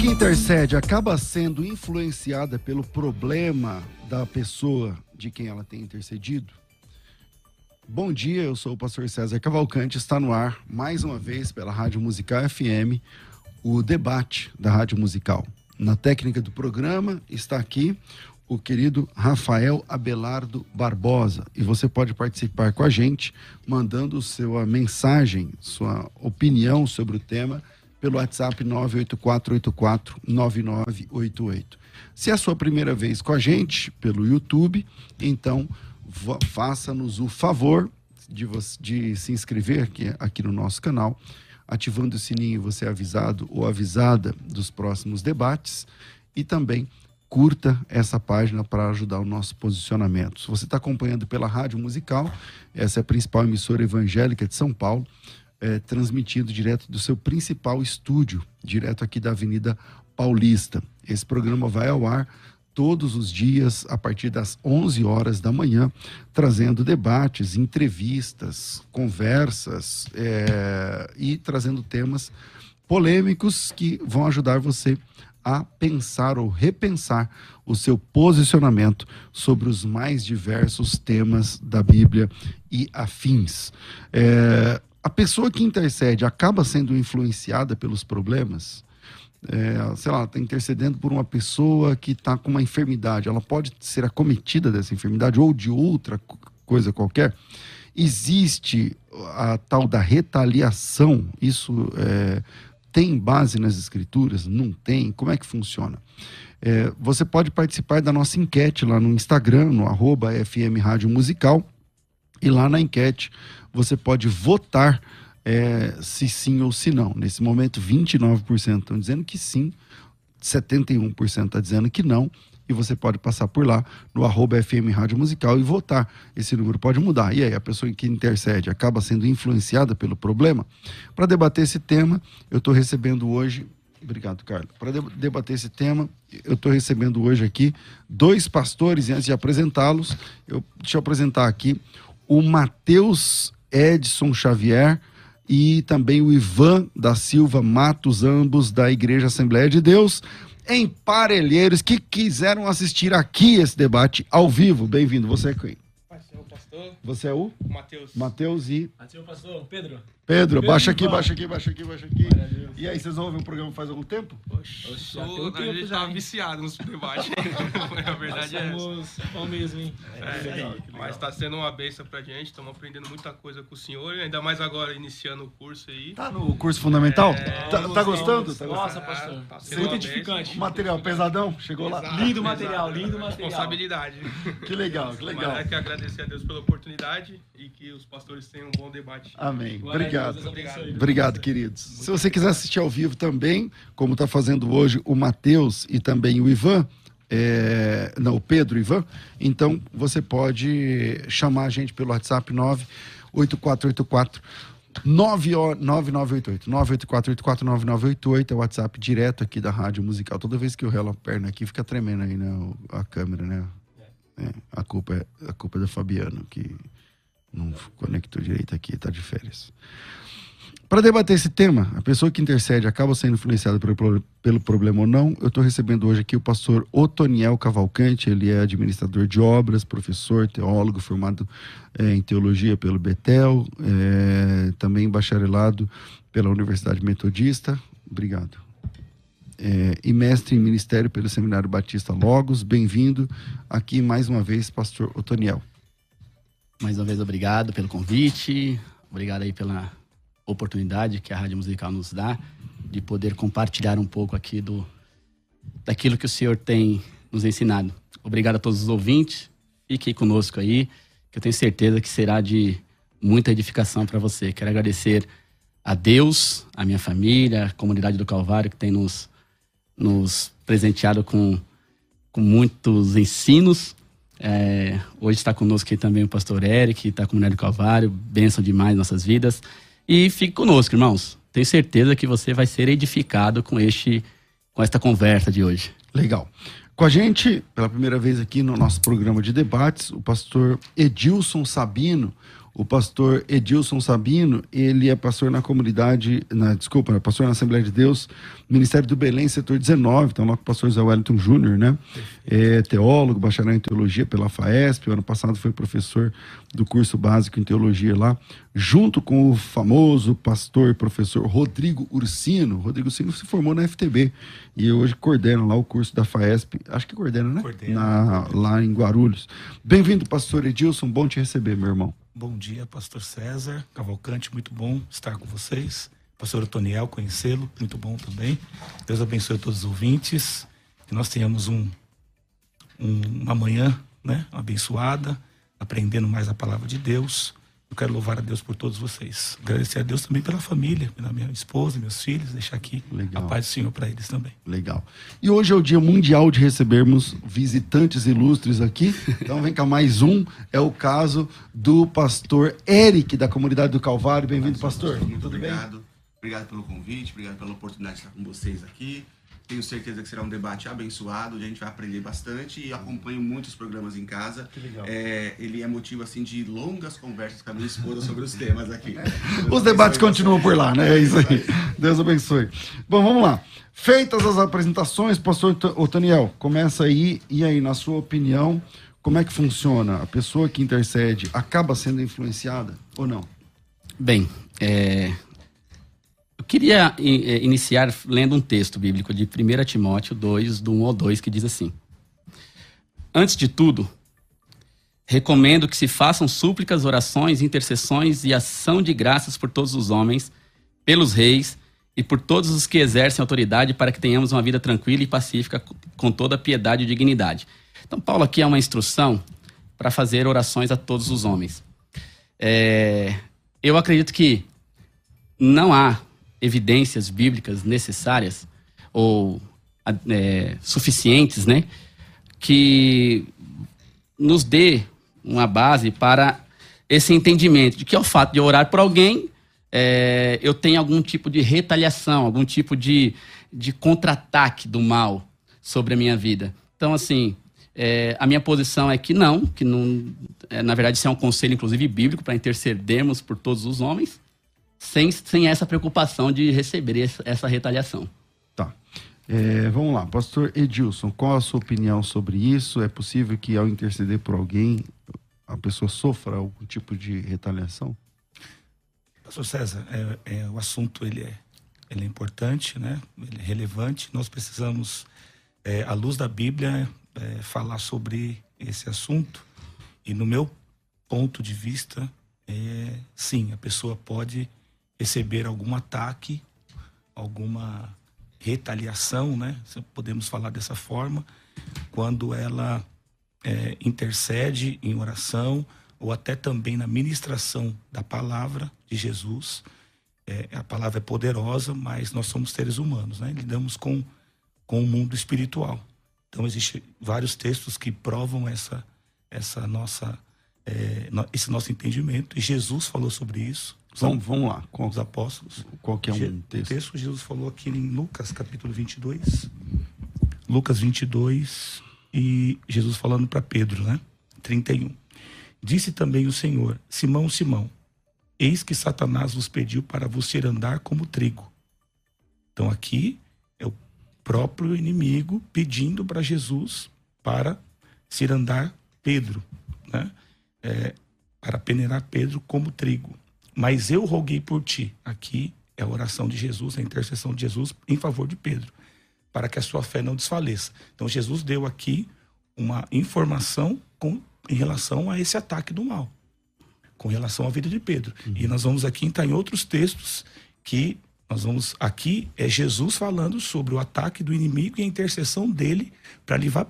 Que intercede acaba sendo influenciada pelo problema da pessoa de quem ela tem intercedido? Bom dia, eu sou o pastor César Cavalcante, está no ar mais uma vez pela Rádio Musical FM, o debate da Rádio Musical. Na técnica do programa está aqui o querido Rafael Abelardo Barbosa e você pode participar com a gente mandando sua mensagem, sua opinião sobre o tema pelo WhatsApp 984849988. Se é a sua primeira vez com a gente pelo YouTube, então faça-nos o favor de, de se inscrever aqui, aqui no nosso canal, ativando o sininho você é avisado ou avisada dos próximos debates e também curta essa página para ajudar o nosso posicionamento. Se você está acompanhando pela Rádio Musical, essa é a principal emissora evangélica de São Paulo, é, transmitido direto do seu principal estúdio, direto aqui da Avenida Paulista. Esse programa vai ao ar todos os dias a partir das 11 horas da manhã, trazendo debates, entrevistas, conversas é, e trazendo temas polêmicos que vão ajudar você a pensar ou repensar o seu posicionamento sobre os mais diversos temas da Bíblia e afins. É, a pessoa que intercede acaba sendo influenciada pelos problemas, é, sei lá, está intercedendo por uma pessoa que está com uma enfermidade, ela pode ser acometida dessa enfermidade ou de outra coisa qualquer. Existe a tal da retaliação, isso é, tem base nas escrituras? Não tem? Como é que funciona? É, você pode participar da nossa enquete lá no Instagram, no arroba FM Rádio Musical, e lá na enquete você pode votar é, se sim ou se não. Nesse momento, 29% estão dizendo que sim, 71% está dizendo que não, e você pode passar por lá no arroba FM Rádio Musical e votar. Esse número pode mudar. E aí, a pessoa que intercede acaba sendo influenciada pelo problema? Para debater esse tema, eu estou recebendo hoje. Obrigado, Carlos. Para debater esse tema, eu estou recebendo hoje aqui dois pastores, e antes de apresentá-los, eu, deixa eu apresentar aqui o Matheus Edson Xavier e também o Ivan da Silva Matos, ambos da Igreja Assembleia de Deus, em Parelheiros, que quiseram assistir aqui esse debate ao vivo. Bem-vindo, você é quem? Você é o? Matheus. Matheus e. Matheus, pastor, Pedro. Pedro, baixa aqui, baixa aqui, baixa aqui, baixa aqui. E aí, vocês ouvem o programa faz algum tempo? Oxe, já tem um tempo a gente já, tava viciado nos debates. a verdade é essa. Bom mesmo, hein? É, é legal, mas tá sendo uma benção pra gente, estamos aprendendo muita coisa com o senhor, ainda mais agora iniciando o curso aí. Tá no curso fundamental? É, tá, tá gostando? Tá Nossa, pastor. Tá Muito edificante. Material pesadão, chegou lá. Lindo material, lindo material. Responsabilidade. Que legal, que legal. Mas é que agradecer a Deus pela oportunidade e que os pastores tenham um bom debate. Amém. Obrigado. Obrigado. Obrigado, queridos. Se você quiser assistir ao vivo também, como está fazendo hoje o Matheus e também o Ivan, é, não, o Pedro Ivan, então você pode chamar a gente pelo WhatsApp 98484 9988 984849988 é o WhatsApp direto aqui da Rádio Musical. Toda vez que eu relo a perna aqui, fica tremendo aí, né? A câmera, né? É, a, culpa é, a culpa é da Fabiano, que não conectou direito aqui, tá de férias. Para debater esse tema, a pessoa que intercede acaba sendo influenciada pelo, pelo problema ou não. Eu estou recebendo hoje aqui o pastor Otoniel Cavalcante, ele é administrador de obras, professor, teólogo, formado é, em teologia pelo Betel, é, também bacharelado pela Universidade Metodista. Obrigado. É, e mestre em ministério pelo Seminário Batista Logos. Bem-vindo aqui mais uma vez, pastor Otoniel. Mais uma vez, obrigado pelo convite, obrigado aí pela oportunidade que a Rádio Musical nos dá de poder compartilhar um pouco aqui do daquilo que o Senhor tem nos ensinado. Obrigado a todos os ouvintes, fiquem conosco aí, que eu tenho certeza que será de muita edificação para você. Quero agradecer a Deus, a minha família, a comunidade do Calvário que tem nos, nos presenteado com, com muitos ensinos é, hoje está conosco aqui também o pastor Eric, está com o do Calvário, benção demais nossas vidas. E fique conosco, irmãos. Tenho certeza que você vai ser edificado com este com esta conversa de hoje. Legal. Com a gente, pela primeira vez aqui no nosso programa de debates, o pastor Edilson Sabino, o pastor Edilson Sabino, ele é pastor na comunidade, na, desculpa, é pastor na Assembleia de Deus, Ministério do Belém, setor 19, então lá com o pastor Zé Wellington Júnior, né? É teólogo, bacharel em teologia pela FAESP, o ano passado foi professor do curso básico em teologia lá, junto com o famoso pastor professor Rodrigo Ursino. Rodrigo Ursino se formou na FTB e hoje coordena lá o curso da FAESP, acho que coordena, né? Coordena. Na, lá em Guarulhos. Bem-vindo, pastor Edilson, bom te receber, meu irmão. Bom dia, pastor César Cavalcante, muito bom estar com vocês. Pastor Otoniel, conhecê-lo, muito bom também. Deus abençoe todos os ouvintes. Que nós tenhamos um, um, uma manhã né, abençoada, aprendendo mais a palavra de Deus eu quero louvar a Deus por todos vocês. Agradecer a Deus também pela família, pela minha esposa, meus filhos, deixar aqui Legal. a paz do Senhor para eles também. Legal. E hoje é o dia mundial de recebermos visitantes ilustres aqui. Então vem cá mais um. É o caso do pastor Eric, da comunidade do Calvário. Bem-vindo, pastor. Muito Tudo obrigado. Bem? Obrigado pelo convite, obrigado pela oportunidade de estar com vocês aqui. Tenho certeza que será um debate abençoado, onde a gente vai aprender bastante e acompanho muitos programas em casa. Que legal. É, ele é motivo assim de longas conversas com a minha esposa sobre os temas aqui. os debates continuam por lá, né? É isso aí. Deus abençoe. Bom, vamos lá. Feitas as apresentações, pastor Otaniel, começa aí e aí, na sua opinião, como é que funciona? A pessoa que intercede acaba sendo influenciada ou não? Bem, é, queria eh, iniciar lendo um texto bíblico de 1 Timóteo 2, do 1 ao 2, que diz assim: Antes de tudo, recomendo que se façam súplicas, orações, intercessões e ação de graças por todos os homens, pelos reis e por todos os que exercem autoridade, para que tenhamos uma vida tranquila e pacífica, com toda piedade e dignidade. Então, Paulo aqui é uma instrução para fazer orações a todos os homens. É, eu acredito que não há evidências bíblicas necessárias ou é, suficientes, né, que nos dê uma base para esse entendimento de que ao fato de orar por alguém, é, eu tenho algum tipo de retaliação, algum tipo de, de contra-ataque do mal sobre a minha vida. Então, assim, é, a minha posição é que não, que não, é, na verdade isso é um conselho, inclusive, bíblico, para intercedermos por todos os homens, sem, sem essa preocupação de receber essa, essa retaliação. Tá. É, vamos lá, pastor Edilson, qual a sua opinião sobre isso? É possível que ao interceder por alguém a pessoa sofra algum tipo de retaliação? Pastor César, é, é, o assunto ele é, ele é importante, né? ele é relevante. Nós precisamos, é, à luz da Bíblia, é, falar sobre esse assunto. E no meu ponto de vista, é, sim, a pessoa pode receber algum ataque, alguma retaliação, né? Podemos falar dessa forma, quando ela é, intercede em oração ou até também na ministração da palavra de Jesus. É, a palavra é poderosa, mas nós somos seres humanos, né? Lidamos com, com o mundo espiritual. Então, existem vários textos que provam essa, essa nossa, é, esse nosso entendimento. E Jesus falou sobre isso. Vamos, vamos lá. Com os apóstolos. Qual que é um texto? O texto Jesus falou aqui em Lucas, capítulo 22. Lucas 22 e Jesus falando para Pedro, né? 31. Disse também o Senhor: Simão, Simão, Eis que Satanás vos pediu para vos tirar andar como trigo. Então aqui é o próprio inimigo pedindo para Jesus para cirandar Pedro, né? É, para peneirar Pedro como trigo. Mas eu roguei por ti. Aqui é a oração de Jesus, a intercessão de Jesus em favor de Pedro, para que a sua fé não desfaleça. Então Jesus deu aqui uma informação com, em relação a esse ataque do mal, com relação à vida de Pedro. Uhum. E nós vamos aqui entrar em outros textos que nós vamos aqui é Jesus falando sobre o ataque do inimigo e a intercessão dele para livrar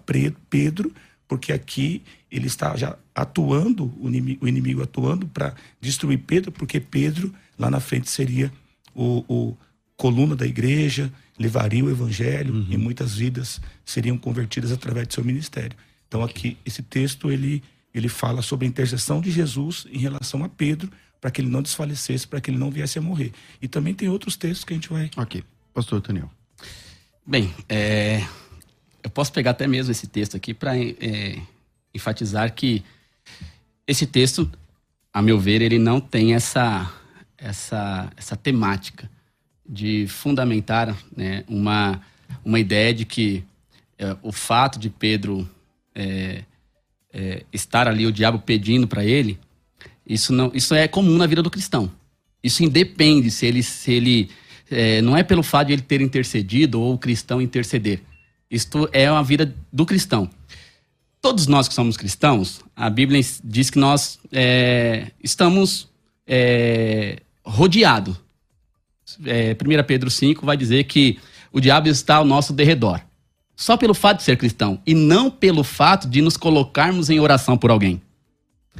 Pedro, porque aqui ele está já atuando, o inimigo, o inimigo atuando para destruir Pedro, porque Pedro lá na frente seria o, o coluna da igreja, levaria o evangelho uhum. e muitas vidas seriam convertidas através de seu ministério. Então aqui esse texto ele ele fala sobre a intercessão de Jesus em relação a Pedro para que ele não desfalecesse, para que ele não viesse a morrer. E também tem outros textos que a gente vai. Ok, Pastor Daniel. Bem, é, eu posso pegar até mesmo esse texto aqui para é, enfatizar que esse texto, a meu ver, ele não tem essa essa, essa temática de fundamentar né, uma, uma ideia de que é, o fato de Pedro é, estar ali, o diabo pedindo para ele, isso, não, isso é comum na vida do cristão. Isso independe se ele, se ele é, não é pelo fato de ele ter intercedido ou o cristão interceder. Isto é uma vida do cristão. Todos nós que somos cristãos, a Bíblia diz que nós é, estamos é, rodeado. É, 1 Pedro 5 vai dizer que o diabo está ao nosso derredor. Só pelo fato de ser cristão e não pelo fato de nos colocarmos em oração por alguém.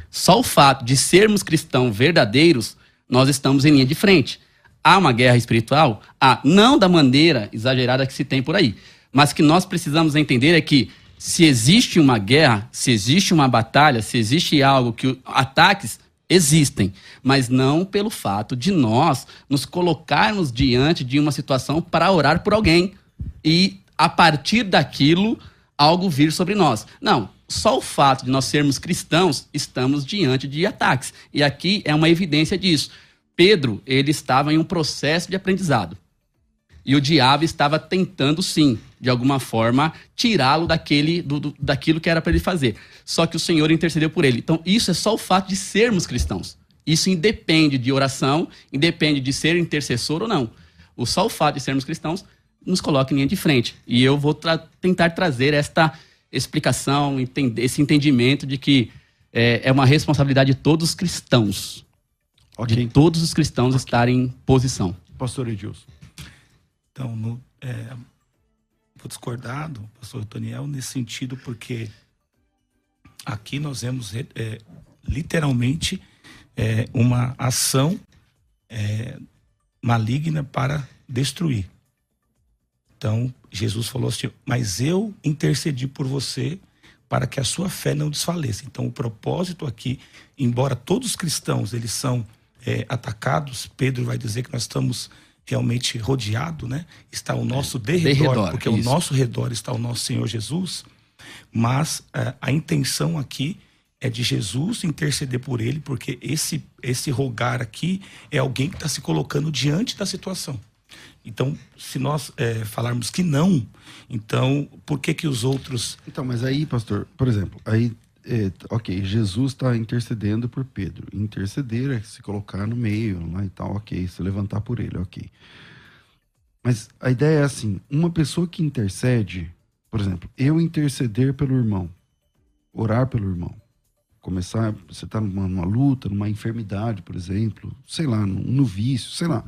Só o fato de sermos cristãos verdadeiros, nós estamos em linha de frente. Há uma guerra espiritual? Há, não da maneira exagerada que se tem por aí. Mas que nós precisamos entender é que se existe uma guerra, se existe uma batalha, se existe algo que ataques existem, mas não pelo fato de nós nos colocarmos diante de uma situação para orar por alguém e a partir daquilo algo vir sobre nós. Não, só o fato de nós sermos cristãos, estamos diante de ataques. E aqui é uma evidência disso. Pedro, ele estava em um processo de aprendizado. E o diabo estava tentando, sim, de alguma forma, tirá-lo daquele, do, do, daquilo que era para ele fazer. Só que o Senhor intercedeu por ele. Então, isso é só o fato de sermos cristãos. Isso independe de oração, independe de ser intercessor ou não. O só o fato de sermos cristãos nos coloca em linha de frente. E eu vou tra tentar trazer esta explicação, entender, esse entendimento de que é, é, uma responsabilidade de todos os cristãos. Okay. De todos os cristãos okay. estarem em posição. Pastor Edilson. Então, no, é, discordar do pastor Toniel nesse sentido, porque aqui nós vemos é, literalmente é, uma ação é, maligna para destruir. Então, Jesus falou assim: Mas eu intercedi por você para que a sua fé não desfaleça. Então, o propósito aqui, embora todos os cristãos eles são atacados, Pedro vai dizer que nós estamos realmente rodeado, né? Está ao nosso derredor, derredor porque isso. ao nosso redor está o nosso Senhor Jesus. Mas é, a intenção aqui é de Jesus interceder por ele, porque esse esse rogar aqui é alguém que está se colocando diante da situação. Então, se nós é, falarmos que não, então por que que os outros? Então, mas aí, pastor, por exemplo, aí é, ok, Jesus está intercedendo por Pedro. Interceder é se colocar no meio lá e tal, ok. Se levantar por ele, ok. Mas a ideia é assim: uma pessoa que intercede, por exemplo, eu interceder pelo irmão, orar pelo irmão, começar, você está numa, numa, luta, numa enfermidade, por exemplo, sei lá, no, no vício, sei lá.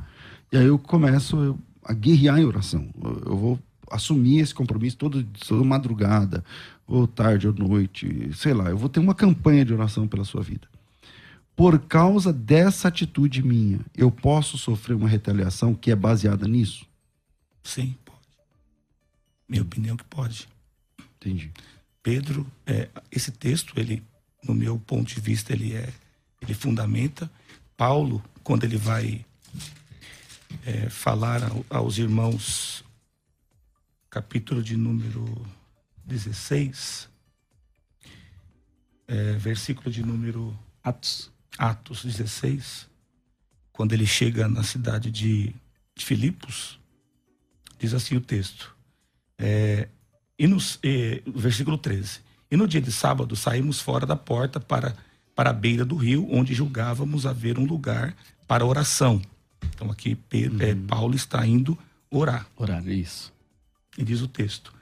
E aí eu começo a guerrear em oração. Eu vou assumir esse compromisso todo, toda madrugada, ou tarde, ou noite, sei lá, eu vou ter uma campanha de oração pela sua vida. Por causa dessa atitude minha, eu posso sofrer uma retaliação que é baseada nisso? Sim, pode. Minha opinião que pode. Entendi. Pedro, é, esse texto, ele, no meu ponto de vista, ele é, ele fundamenta. Paulo, quando ele vai é, falar aos irmãos, capítulo de número 16, é, versículo de número Atos. Atos 16, quando ele chega na cidade de, Filipos, diz assim o texto. É, e nos, é, versículo 13. E no dia de sábado saímos fora da porta para, para a beira do rio, onde julgávamos haver um lugar para oração. Então aqui Pedro, é, Paulo está indo orar. Orar, isso. E diz o texto.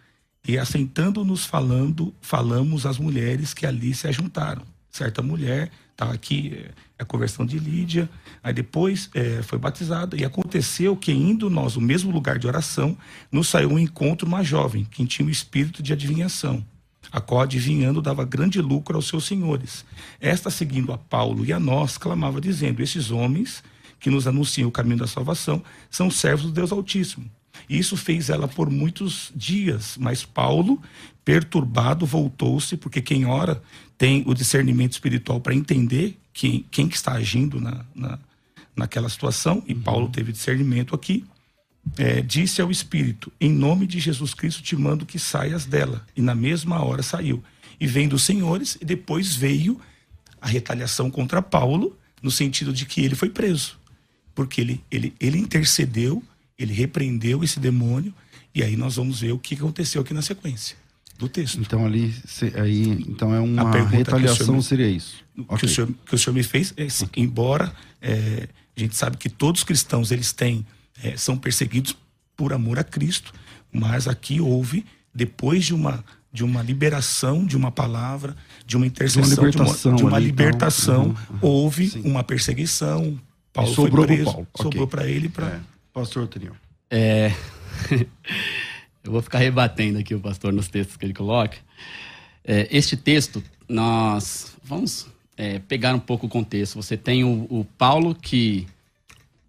E assentando-nos falando, falamos às mulheres que ali se ajuntaram. Certa mulher estava aqui, é, a conversão de Lídia, aí depois é, foi batizada. E aconteceu que, indo nós no mesmo lugar de oração, nos saiu um encontro uma jovem, que tinha o espírito de adivinhação, a qual adivinhando dava grande lucro aos seus senhores. Esta, seguindo a Paulo e a nós, clamava, dizendo: Esses homens que nos anunciam o caminho da salvação são servos do Deus Altíssimo. E isso fez ela por muitos dias, mas Paulo, perturbado, voltou-se, porque quem ora tem o discernimento espiritual para entender quem, quem que está agindo na, na, naquela situação, e Paulo teve discernimento aqui, é, disse ao Espírito: Em nome de Jesus Cristo te mando que saias dela. E na mesma hora saiu. E vem dos senhores, e depois veio a retaliação contra Paulo, no sentido de que ele foi preso. Porque ele, ele, ele intercedeu, ele repreendeu esse demônio, e aí nós vamos ver o que aconteceu aqui na sequência do texto. Então ali, se- aí, então é uma retaliação senhor seria isso. que, Ok. o senhor, que o senhor me fez, é, assim, embora é, a gente sabe que todos os cristãos eles têm é, são perseguidos por amor a Cristo, mas aqui houve depois de uma de uma liberação de uma palavra, de uma intercessão, de uma libertação de uma ali, então. libertação, Uhum, uhum. houve Sim. uma perseguição. Paulo E sobrou foi preso, sobrou para ele para É. Pastor Toniel. É, eu vou ficar rebatendo aqui o pastor nos textos que ele coloca. É, este texto, nós vamos é, pegar um pouco o contexto. Você tem o, o Paulo que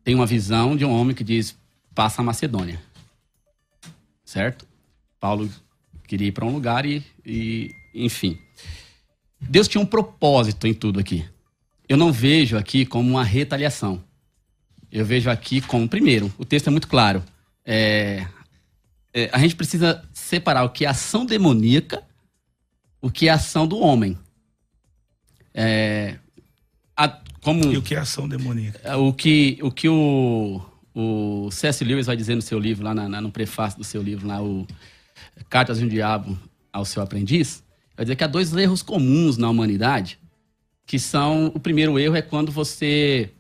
tem uma visão de um homem que diz: passa a Macedônia. Certo? Paulo queria ir para um lugar e, e, enfim. Deus tinha um propósito em tudo aqui. Eu não vejo aqui como uma retaliação. Eu vejo aqui como, primeiro, o texto é muito claro. É, é, a gente precisa separar o que é ação demoníaca, o que é ação do homem. É, a- como e o que é ação demoníaca. o que o, que o, o C.S. Lewis vai dizer no seu livro, lá na- na- no prefácio do seu livro, lá, o Cartas de um Diabo ao Seu Aprendiz, vai dizer que há dois erros comuns na humanidade, que são, o primeiro erro é quando você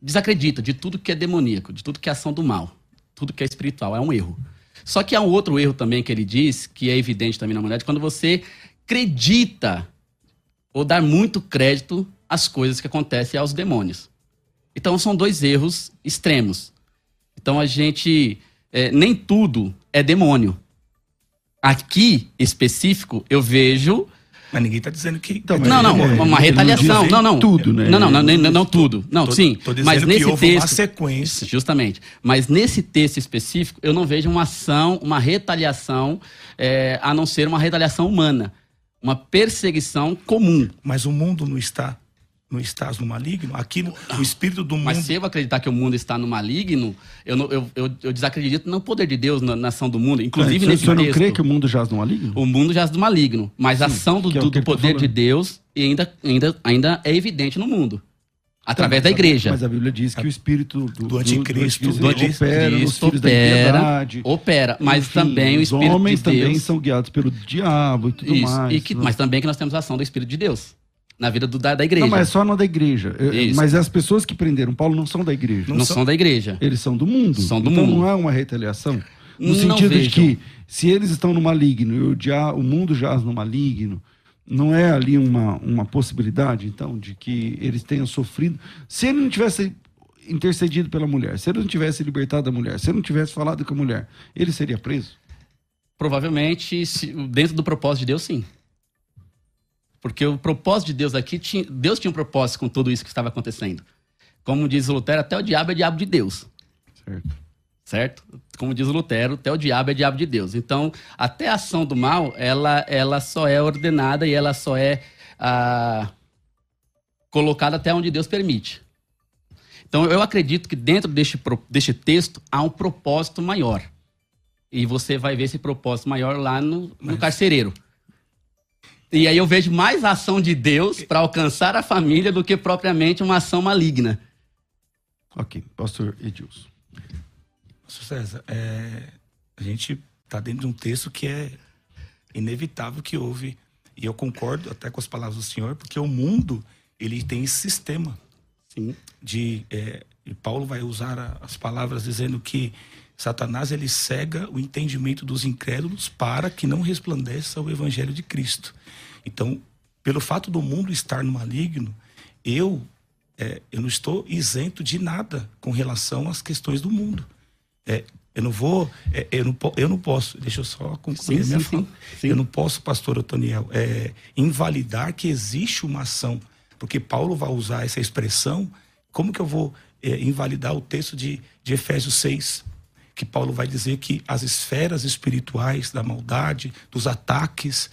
desacredita de tudo que é demoníaco, de tudo que é ação do mal, tudo que é espiritual, é um erro. Só que há um outro erro também que ele diz, que é evidente também na humanidade, quando você acredita ou dar muito crédito às coisas que acontecem aos demônios. Então são dois erros extremos. Então a gente é, nem tudo é demônio. Aqui específico eu vejo Mas ninguém está dizendo que Então, não, não, é, uma retaliação. Não, não. tudo, né? Não, não, não, não, não tudo. Não, Tô- sim. tô mas nesse houve uma texto. sequência. Justamente. Mas nesse texto específico, eu não vejo uma ação, uma retaliação, é, a não ser uma retaliação humana. Uma perseguição comum. Mas o mundo não está não estás no maligno. Aqui no, o espírito do mundo Mas se eu acreditar que o mundo está no maligno, eu, não- eu, eu, eu desacredito no poder de Deus na, na ação do mundo. Inclusive o nesse senhor não crê que o mundo jaz no maligno? O mundo é do maligno, mas a Sim, ação do, é do- tá poder de. Deus ainda, ainda, ainda é evidente no mundo. Através da igreja. Mas a Bíblia diz que o espírito do, Do anticristo, do anticristo opera Cristo opera, opera, mas Enfim, também o os Espírito homens de também Deus. são guiados pelo diabo e tudo Isso, mais. e que- né? mas também que nós temos a ação do Espírito de Deus na vida do- da, da igreja. Não, mas é só na da igreja. Eu- Isso. Mas as pessoas que prenderam Paulo não são da igreja. não são da igreja. Eles são do mundo. São do então mundo. não é uma retaliação. No Não sentido de que se eles estão no maligno e o, dia, o mundo jaz no maligno, não é ali uma, uma possibilidade, então, de que eles tenham sofrido. Se ele não tivesse intercedido pela mulher, se ele não tivesse libertado a mulher, se ele não tivesse falado com a mulher, ele seria preso? Provavelmente, se- dentro do propósito de Deus, sim. Porque o propósito de Deus aqui, tinha, Deus tinha um propósito com tudo isso que estava acontecendo. Como diz o Lutero, até o diabo é diabo de Deus. Certo. certo? Como diz o Lutero, até o diabo é diabo de Deus. Então, até a ação do mal, ela, ela só é ordenada e ela só é ah, colocada até onde Deus permite. Então, eu acredito que dentro deste, deste texto há um propósito maior. E você vai ver esse propósito maior lá no, no carcereiro. E aí eu vejo mais ação de Deus para alcançar a família do que propriamente uma ação maligna. Ok, pastor Edilson. Pastor César, é, a gente está dentro de um texto que é inevitável que houve, e eu concordo até com as palavras do senhor, porque o mundo, ele tem esse sistema Sim. de... É, e Paulo vai usar a, as palavras dizendo que Satanás, ele cega o entendimento dos incrédulos para que não resplandeça o evangelho de Cristo. Então, pelo fato do mundo estar no maligno, eu, é, eu não estou isento de nada com relação às questões do mundo. É, eu não vou, é, eu, não, eu não posso, deixa eu só concluir Sim, minha sim, fala. sim, sim. Eu não posso, pastor Otoniel, é, invalidar que existe uma ação, porque Paulo vai usar essa expressão. Como que eu vou é, invalidar o texto de, de Efésios 6? Que Paulo vai dizer que as esferas espirituais da maldade, dos ataques,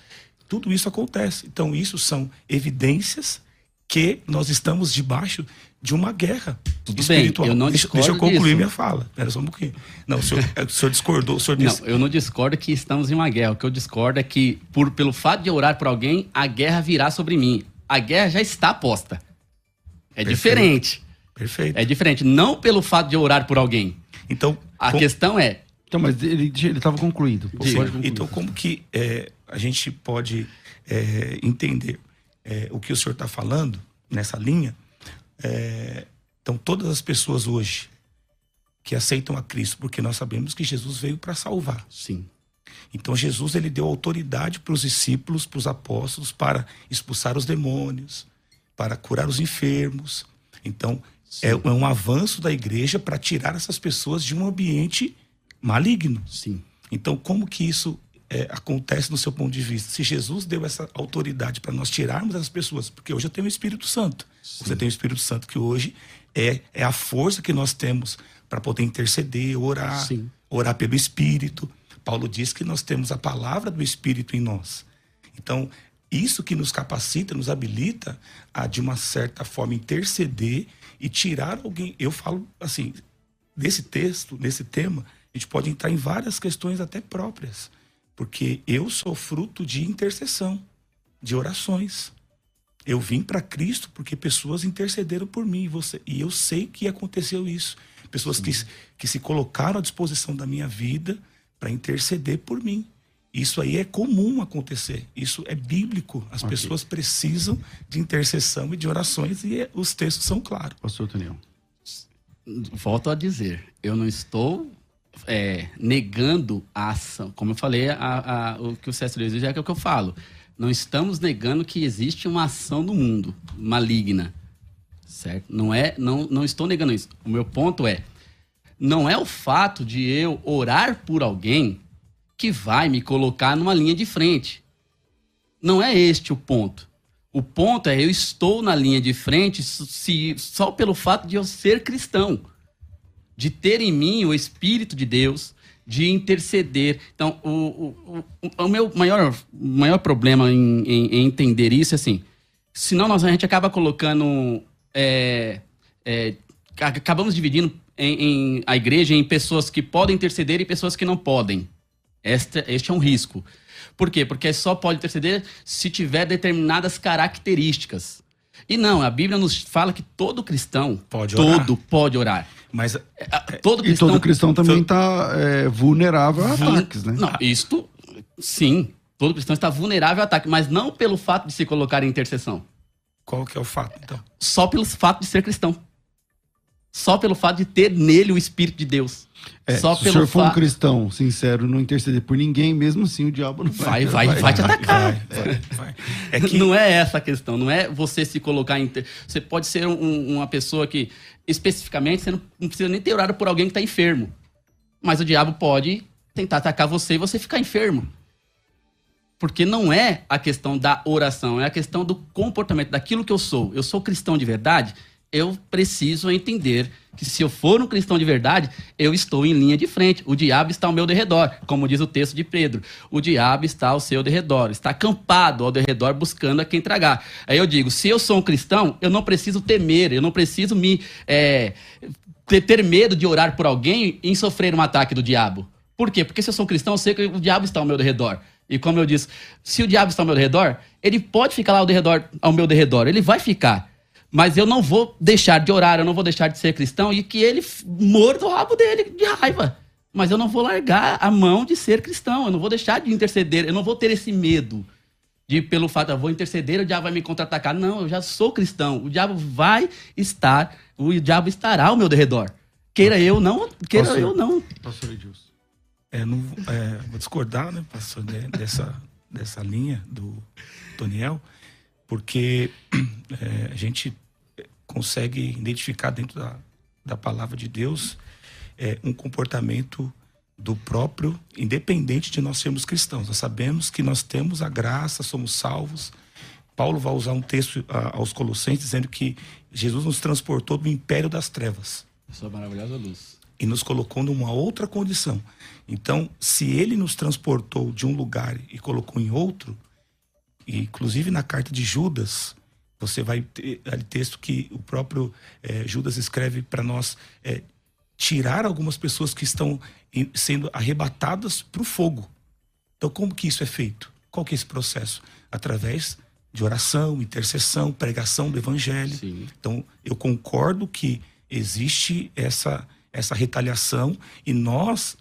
tudo isso acontece. Então, isso são evidências que nós estamos debaixo de uma guerra Tudo bem, espiritual. eu não deixa, deixa eu discordo concluir disso. minha fala. Espera só um pouquinho. Não, o senhor, o senhor discordou, o senhor disse. Não, eu não discordo que estamos em uma guerra. O que eu discordo é que, por, pelo fato de orar por alguém, a guerra virá sobre mim. A guerra já está posta. É Perfeito. diferente. Perfeito. É diferente. Não pelo fato de orar por alguém. Então, A com- questão é. Então, mas ele estava concluir. Então, como que é, a gente pode é, entender é, o que o senhor está falando nessa linha? É, então, todas as pessoas hoje que aceitam a Cristo, porque nós sabemos que Jesus veio para salvar. Sim. Então, Jesus ele deu autoridade para os discípulos, para os apóstolos, para expulsar os demônios, para curar os enfermos. Então, é, é um avanço da igreja para tirar essas pessoas de um ambiente maligno. Sim. Então, como que isso é, acontece no seu ponto de vista? Se Jesus deu essa autoridade para nós tirarmos essas pessoas, porque hoje eu tenho o Espírito Santo. Você tem o Espírito Santo que hoje é, é a força que nós temos para poder interceder, orar, Sim. orar pelo Espírito. Paulo diz que nós temos a palavra do Espírito em nós. Então, isso que nos capacita, nos habilita a, de uma certa forma, interceder e tirar alguém. Eu falo assim, nesse texto, nesse tema, a gente pode entrar em várias questões até próprias. Porque eu sou fruto de intercessão, de orações. Eu vim para Cristo porque pessoas intercederam por mim. E, você, e eu sei que aconteceu isso. Pessoas que, que se colocaram à disposição da minha vida para interceder por mim. Isso aí é comum acontecer. Isso é bíblico. As pessoas precisam de intercessão e de orações e os textos são claros. Pastor Toniel. Volto a dizer, eu não estou é, negando a ação. Como eu falei, a- a- o que o César diz é o que eu falo. Não estamos negando que existe uma ação no mundo maligna. Certo? Não, é, não, não estou negando isso. O meu ponto é: não é o fato de eu orar por alguém que vai me colocar numa linha de frente. Não é este o ponto. O ponto é eu estou na linha de frente se, só pelo fato de eu ser cristão, de ter em mim o Espírito de Deus, de interceder. Então, o, o, o, meu maior, maior problema em, em- em entender isso é assim: senão nós, a gente acaba colocando. é, é, ca- acabamos dividindo em, em- a igreja em pessoas que podem interceder e pessoas que não podem. Este, este é um risco. Por quê? Porque só pode interceder se tiver determinadas características. E não, a Bíblia nos fala que todo cristão, Pode todo pode orar. Mas Ah, Todo E cristão, todo cristão também está vulnerável a ataques, né? Não, isto, sim, todo cristão está vulnerável a ataque, mas não pelo fato de se colocar em intercessão. qual que é o fato, então? Só pelo fato de ser cristão. Só pelo fato de ter nele o Espírito de Deus. É, Só se o senhor for um fato. cristão sincero, não interceder por ninguém, mesmo assim o diabo não Vai, vai, vai te atacar. Vai, vai. É que Não é essa a questão, não é você se colocar em. Você pode ser um- uma pessoa que, especificamente, você não, não precisa nem ter orado por alguém que está enfermo. Mas o diabo pode tentar atacar você e você ficar enfermo. Porque não é a questão da oração, é a questão do comportamento, daquilo que eu sou. Eu sou cristão de verdade, eu preciso entender que se eu for um cristão de verdade, eu estou em linha de frente. O diabo está ao meu derredor, como diz o texto de Pedro. O diabo está ao seu derredor, está acampado ao derredor buscando a quem tragar. Aí eu digo, se eu sou um cristão, eu não preciso temer, eu não preciso me é, ter, medo de orar por alguém em sofrer um ataque do diabo. Por quê? Porque se eu sou um cristão, eu sei que o diabo está ao meu derredor. E como eu disse, se o diabo está ao meu derredor, ele pode ficar lá ao, derredor, ao meu derredor, ele vai ficar. Mas eu não vou deixar de orar, eu não vou deixar de ser cristão e que ele morda o rabo dele de raiva. Mas eu não vou largar a mão de ser cristão, eu não vou deixar de interceder, eu não vou ter esse medo de pelo fato, eu vou interceder, o diabo vai me contra-atacar. Não, eu já sou cristão. O diabo vai estar, o diabo estará ao meu derredor. Queira eu não, queira Pastor. eu não. Pastor Edilson. É, não, é, vou discordar, né, pastor, de- dessa, dessa linha do Toniel, porque é, a gente consegue identificar dentro da, da palavra de Deus é, um comportamento do próprio, independente de nós sermos cristãos. Nós sabemos que nós temos a graça, somos salvos. Paulo vai usar um texto ah, aos Colossenses dizendo que Jesus nos transportou do império das trevas Sua maravilhosa luz. e nos colocou numa outra condição. Então, se ele nos transportou de um lugar e colocou em outro, inclusive na carta de Judas, você vai ter ali texto que o próprio eh, Judas escreve para nós eh, tirar algumas pessoas que estão sendo arrebatadas para o fogo. Então, como que isso é feito? Qual que é esse processo? Através de oração, intercessão, pregação do evangelho. Sim. Então, eu concordo que existe essa, essa retaliação e nós,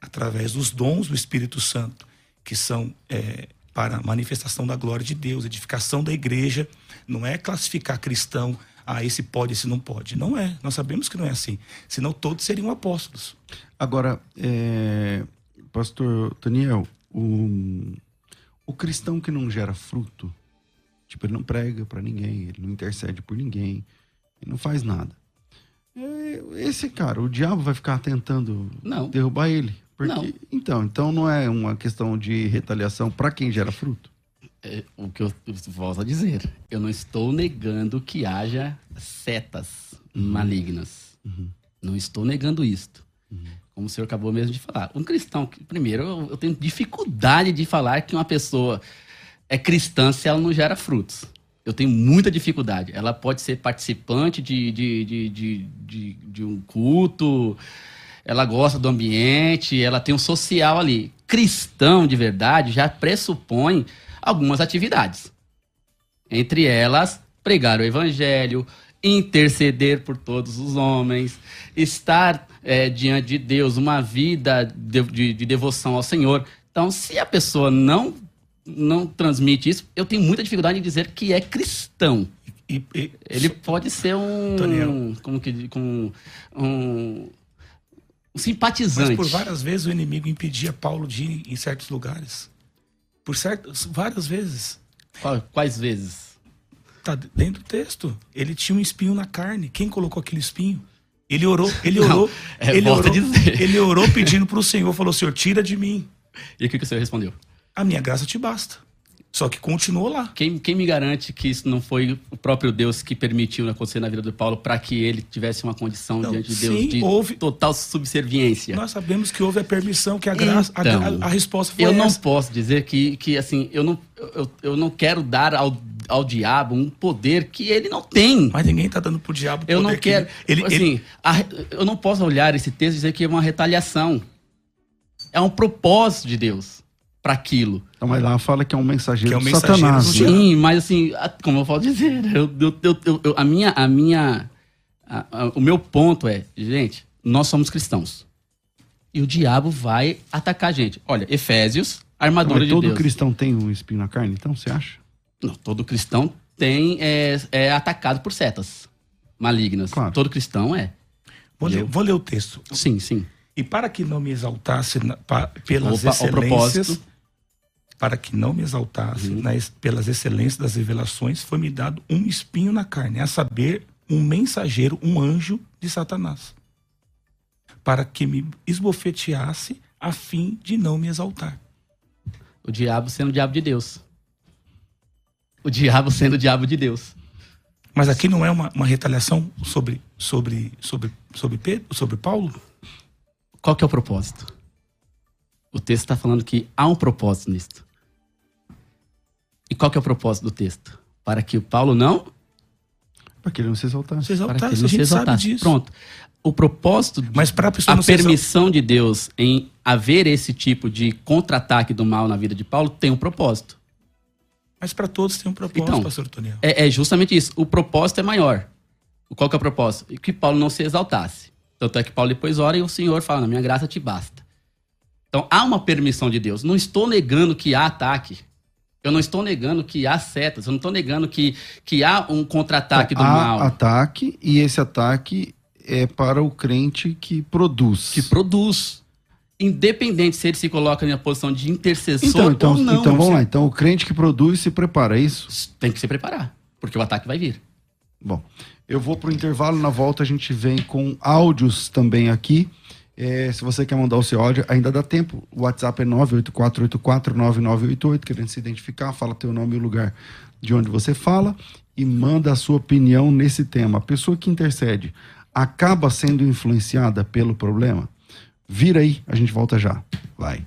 através dos dons do Espírito Santo, que são é, para a manifestação da glória de Deus, edificação da igreja, não é classificar cristão, ah, esse pode, esse não pode. Não é. Nós sabemos que não é assim. Senão todos seriam apóstolos. Agora, é, pastor Daniel, o, o cristão que não gera fruto, tipo, ele não prega para ninguém, ele não intercede por ninguém, ele não faz nada. É, esse cara, o diabo vai ficar tentando Não. derrubar ele. Porque, Não. Então, então não é uma questão de retaliação para quem gera fruto. É, o que eu volto a dizer. Eu não estou negando que haja setas malignas. Não estou negando isto. Como o senhor acabou mesmo de falar. Um cristão, primeiro, eu, eu tenho dificuldade de falar que uma pessoa é cristã se ela não gera frutos. Eu tenho muita dificuldade. Ela pode ser participante de, de, de, de, de, de um culto, ela gosta do ambiente, ela tem um social ali. Cristão de verdade já pressupõe algumas atividades. Entre elas, pregar o evangelho, interceder por todos os homens, estar eh, diante de Deus, uma vida de, de- de devoção ao Senhor. Então, se a pessoa não, não transmite isso, eu tenho muita dificuldade em dizer que é cristão. E, e- Ele pode ser um. Daniel. Como que. Como, um, um simpatizante. Mas por várias vezes o inimigo impedia Paulo de ir em certos lugares. Por certas, várias vezes. Quais vezes? Tá dentro do texto. Ele tinha um espinho na carne. Quem colocou aquele espinho? Ele orou, ele Não, orou, é, ele orou, ele orou pedindo para o Senhor, falou: Senhor, tira de mim. E o que, que o senhor respondeu? A minha graça te basta. Só que continuou lá. Quem, quem me garante que isso não foi o próprio Deus que permitiu acontecer na vida do Paulo para que ele tivesse uma condição Não, diante de Deus sim, de houve- total subserviência? Nós sabemos que houve a permissão, que a graça, a- Então, a, a resposta foi Eu não essa. posso dizer que, que assim, eu não, eu, eu não quero dar ao, ao diabo um poder que ele não tem. Mas ninguém tá dando pro diabo Eu poder não que quero. Ele, assim, ele, a- eu não posso olhar esse texto e dizer que é uma retaliação. É um propósito de Deus para aquilo. Então, mas lá fala que é um mensageiro, Que é um mensageiro Satanás. do né? Sim, mas assim, como eu posso dizer, eu- eu- eu- a minha, a minha, a- a- o meu ponto é, gente, nós somos cristãos e o diabo vai atacar a gente. Olha, Efésios, armadura Mas de todo Deus. cristão tem um espinho na carne, então, você acha? Não, todo cristão tem é, é atacado por setas malignas. Claro. Todo cristão é. vou, ler, vou ler o texto. Sim, sim. E para que não me exaltasse na- pa- pelas Opa, excelências, propósito. Para que não me exaltasse nas- pelas excelências das revelações, foi-me dado um espinho na carne, a saber, um mensageiro, um anjo de Satanás, para que me esbofeteasse a fim de não me exaltar. O diabo sendo o diabo de Deus. O diabo sendo o diabo de Deus. Mas aqui não é uma, uma retaliação sobre, sobre, sobre, sobre, Pedro, sobre Paulo? Qual que é o propósito? O texto está falando que há um propósito nisto. E qual que é o propósito do texto? Para que o Paulo não, Para que ele não se exaltasse. Se para que exaltasse, ele a não se gente sabe exaltasse. disso. Pronto. O propósito, Mas para a pessoa a não se exaltar- permissão de Deus em haver esse tipo de contra-ataque do mal na vida de Paulo tem um propósito. Mas para todos tem um propósito, Então, pastor Toniel. É, é justamente isso. O propósito é maior. Qual que é o propósito? Que Paulo não se exaltasse. Tanto é que Paulo depois ora e o Senhor fala: Na minha graça te basta. Então há uma permissão de Deus. Não estou negando que há ataque. Eu não estou negando que há setas. Eu não estou negando que, que há um contra-ataque do Há mal. ataque e esse ataque é para o crente que produz. Que produz. Independente se ele se coloca na posição de intercessor Então, então, ou não. então vamos lá. Então o crente que produz se prepara, é isso? Tem que se preparar. Porque o ataque vai vir. Bom, eu vou pro intervalo, na volta a gente vem com áudios também aqui. É, se você quer mandar o seu áudio, ainda dá tempo. O WhatsApp é 984849988, querendo se identificar, fala teu nome e o lugar de onde você fala e manda a sua opinião nesse tema. A pessoa que intercede acaba sendo influenciada pelo problema? Vira aí, a gente volta já. Vai.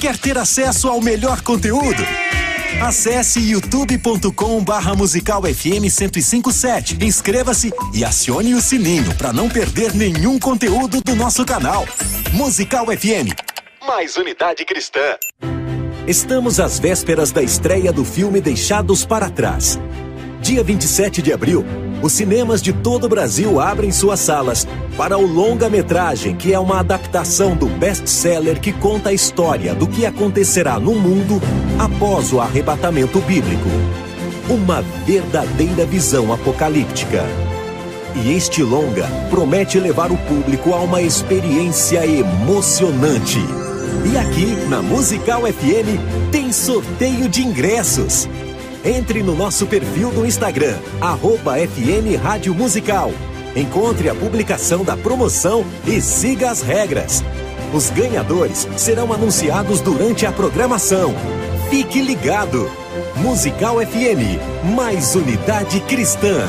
Quer ter acesso ao melhor conteúdo? Acesse youtube.com barra musical FM 1057. Inscreva-se e acione o sininho para não perder nenhum conteúdo do nosso canal. Musical FM. Mais unidade cristã. Estamos às vésperas da estreia do filme Deixados para Trás. Dia 27 de abril, os cinemas de todo o Brasil abrem suas salas para o longa-metragem, que é uma adaptação do best-seller que conta a história do que acontecerá no mundo após o arrebatamento bíblico. Uma verdadeira visão apocalíptica. E este longa promete levar o público a uma experiência emocionante. E aqui, na Musical FM, tem sorteio de ingressos. Entre no nosso perfil do Instagram, arroba FM Rádio Musical. Encontre a publicação da promoção e siga as regras. Os ganhadores serão anunciados durante a programação. Fique ligado! Musical FM, mais unidade cristã.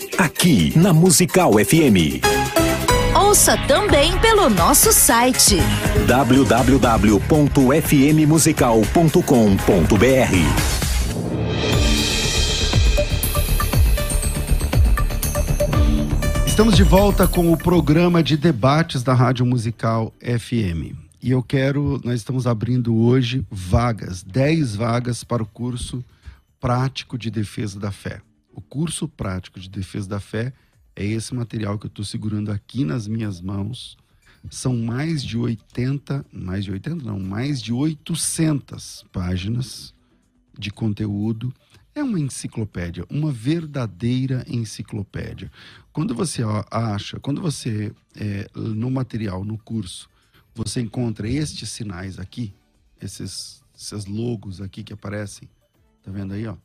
aqui na Musical FM. Ouça também pelo nosso site www.fmmusical.com.br. Estamos de volta com o programa de debates da Rádio Musical FM. E eu quero, nós estamos abrindo hoje vagas, 10 vagas para o curso prático de defesa da fé. O curso prático de defesa da fé é esse material que eu estou segurando aqui nas minhas mãos. São mais de 80, mais de 80 não, mais de 800 páginas de conteúdo. É uma enciclopédia, uma verdadeira enciclopédia. Quando você acha, quando você, é, no material, no curso, você encontra estes sinais aqui, esses, esses logos aqui que aparecem, tá vendo aí, ó?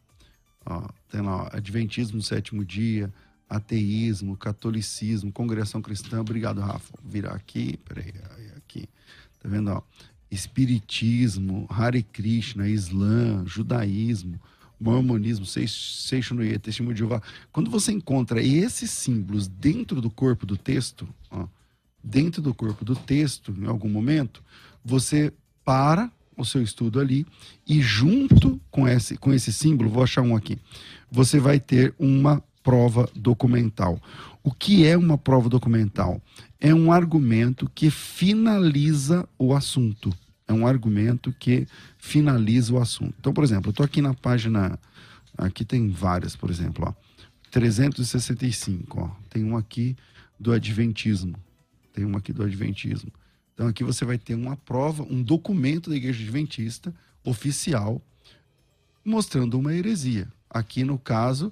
Ó tem lá, ó, Adventismo no sétimo dia, ateísmo, catolicismo, congregação cristã. Obrigado, Rafa. Vou virar aqui, peraí, aí, aqui. Tá vendo, ó? Espiritismo, Hare Krishna, Islã, judaísmo, mormonismo, Seixonoye, testemunho de Jeová. Quando você encontra esses símbolos dentro do corpo do texto, ó, dentro do corpo do texto, em algum momento, você para o seu estudo ali e junto com esse, com esse símbolo, vou achar um aqui, você vai ter uma prova documental. O que é uma prova documental? É um argumento que finaliza o assunto. É um argumento que finaliza o assunto. Então, por exemplo, eu estou aqui na página. Aqui tem várias, por exemplo, ó, 365. Ó, tem um aqui do Adventismo. Tem um aqui do Adventismo. Então, aqui você vai ter uma prova, um documento da Igreja Adventista oficial mostrando uma heresia. Aqui, no caso,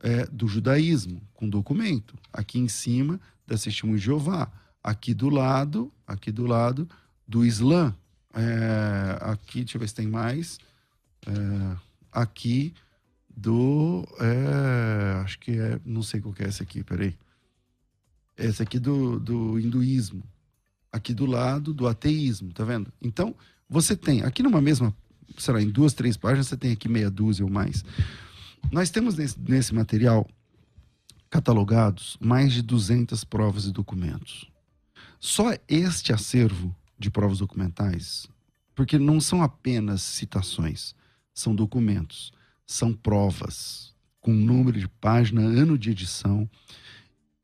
é, do judaísmo, com documento. Aqui em cima, da Testemunho de Jeová. Aqui do lado, aqui do lado, do Islã. É, aqui, deixa eu ver se tem mais. É, aqui do. É, acho que é. Não sei qual que é esse aqui, peraí. Esse aqui do, do hinduísmo. Aqui do lado do ateísmo, tá vendo? Então, você tem, aqui numa mesma, sei lá, em duas, três páginas, você tem aqui meia dúzia ou mais. Nós temos nesse, nesse material catalogados mais de 200 provas e documentos. Só este acervo de provas documentais, porque não são apenas citações, são documentos, são provas com número de página, ano de edição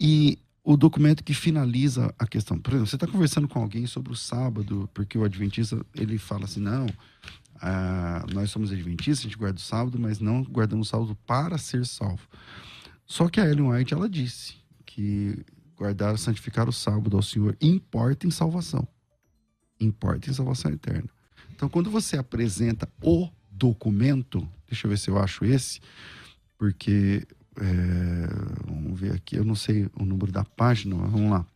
e o documento que finaliza a questão. Por exemplo, você está conversando com alguém sobre o sábado, porque o adventista ele fala assim, não, ah, nós somos adventistas, a gente guarda o sábado, mas não guardamos o sábado para ser salvo. Só que a Ellen White ela disse que guardar, santificar o sábado ao Senhor importa em salvação, importa em salvação eterna. Então, quando você apresenta o documento, deixa eu ver se eu acho esse, porque é, vamos ver aqui, eu não sei o número da página, mas vamos lá.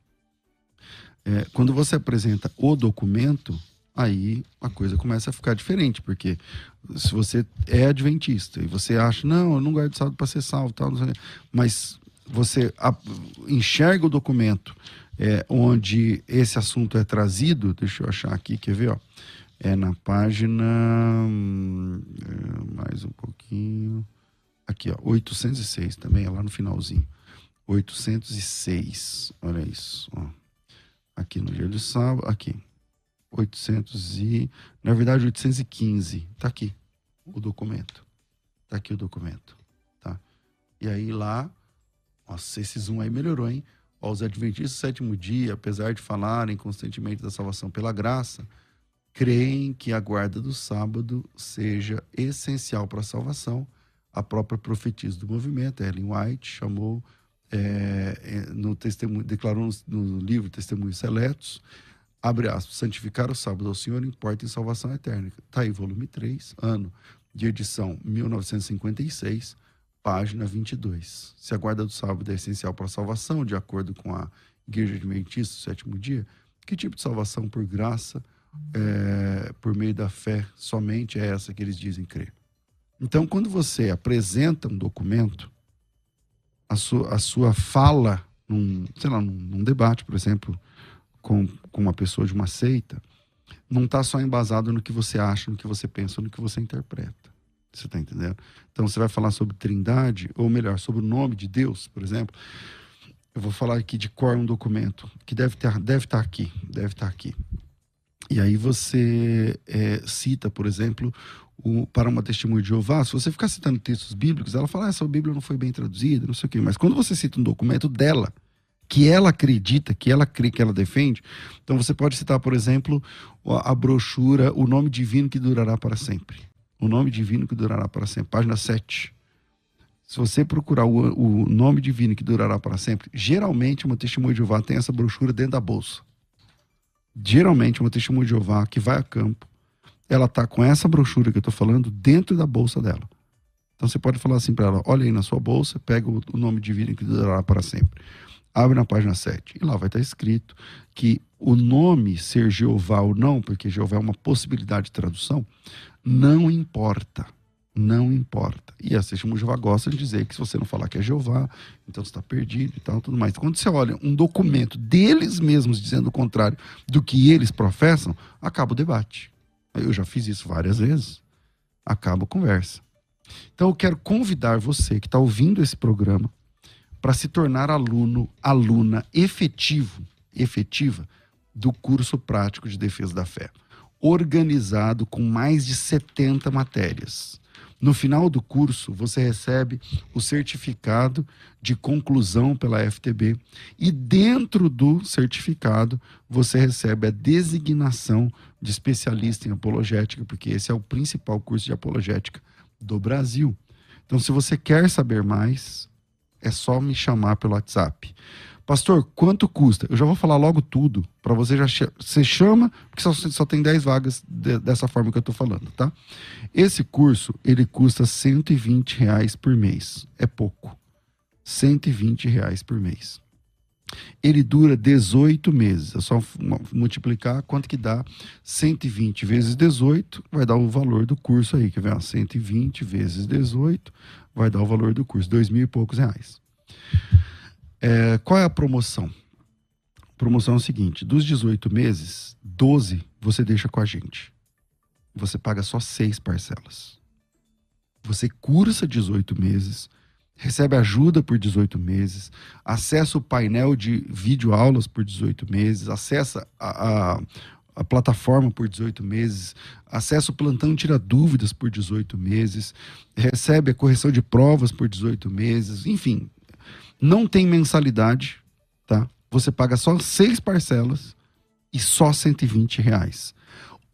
É, quando você apresenta o documento, aí a coisa começa a ficar diferente, porque se você é adventista e você acha, não, eu não guardo sábado para ser salvo, tal, mas você enxerga o documento é, onde esse assunto é trazido, deixa eu achar aqui, quer ver, ó, é na página, hum, é, mais um pouquinho, Aqui, ó, 806 também, é lá no finalzinho. 806, olha isso. Ó. Aqui no dia de sábado, aqui. 800 e, na verdade, 815. Tá aqui o documento. Tá aqui o documento, tá? E aí lá, nossa, esse zoom aí melhorou, hein? Ó, os adventistas do sétimo dia, apesar de falarem constantemente da salvação pela graça, creem que a guarda do sábado seja essencial para a salvação a própria profetisa do movimento, Ellen White, chamou é, é, no testemunho, declarou no, no livro Testemunhos Seletos, abre aspas, santificar o sábado ao Senhor importa em salvação eterna. Está aí, volume 3, ano de edição 1956, página 22. Se a guarda do sábado é essencial para a salvação, de acordo com a Igreja Adventista do sétimo dia, que tipo de salvação por graça, é, por meio da fé, somente é essa que eles dizem crer? Então, quando você apresenta um documento, a sua, a sua fala, num, sei lá, num, num debate, por exemplo, com, com uma pessoa de uma seita, não está só embasado no que você acha, no que você pensa, no que você interpreta. Você está entendendo? Então, você vai falar sobre trindade, ou melhor, sobre o nome de Deus, por exemplo. Eu vou falar aqui de cor um documento que deve, ter, deve estar tá aqui, deve estar tá aqui. E aí você é, cita, por exemplo, para uma testemunha de Jeová, se você ficar citando textos bíblicos, ela fala, ah, essa Bíblia não foi bem traduzida, não sei o quê. Mas quando você cita um documento dela, que ela acredita, que ela crê, que ela defende, então você pode citar, por exemplo, a brochura O Nome Divino que Durará para Sempre. O Nome Divino que Durará para Sempre, página 7. Se você procurar o, o Nome Divino que Durará para Sempre, geralmente uma testemunha de Jeová tem essa brochura dentro da bolsa. Geralmente uma testemunha de Jeová que vai a campo, ela tá com essa brochura que eu estou falando dentro da bolsa dela. Então você pode falar assim para ela: olha aí na sua bolsa, pega o, nome divino que durará para sempre. Abre na página 7 e lá vai estar tá escrito que o nome ser Jeová ou não, porque Jeová é uma possibilidade de tradução, não importa. Não importa. E a Sexta Jeová gosta de dizer que se você não falar que é Jeová, então você está perdido e tal, tudo mais. Quando você olha um documento deles mesmos dizendo o contrário do que eles professam, acaba o debate. Eu já fiz isso várias vezes. Acaba a conversa. Então eu quero convidar você que está ouvindo esse programa para se tornar aluno, aluna efetivo, efetiva do curso prático de defesa da fé, organizado com mais de 70 matérias. No final do curso, você recebe o certificado de conclusão pela FTB e dentro do certificado você recebe a designação de especialista em apologética, porque esse é o principal curso de apologética do Brasil. Então, se você quer saber mais, é só me chamar pelo WhatsApp. Pastor, quanto custa? Eu já vou falar logo tudo, para você já você chama, porque só, só tem 10 vagas de, dessa forma que eu estou falando, tá? Esse curso, ele custa 120 reais por mês. É pouco. 120 reais por mês. Ele dura 18 meses. É só multiplicar quanto que dá 120 vezes 18, vai dar o valor do curso aí, que vem 120 vezes 18, vai dar o valor do curso, dois mil e poucos reais. É, qual é a promoção? A promoção é o seguinte: dos 18 meses, 12 você deixa com a gente. Você paga só seis parcelas. Você cursa 18 meses recebe ajuda por 18 meses, acessa o painel de videoaulas por 18 meses, acessa a, a, a plataforma por 18 meses, acessa o plantão tira dúvidas por 18 meses, recebe a correção de provas por 18 meses, enfim, não tem mensalidade, tá? Você paga só seis parcelas e só 120 reais.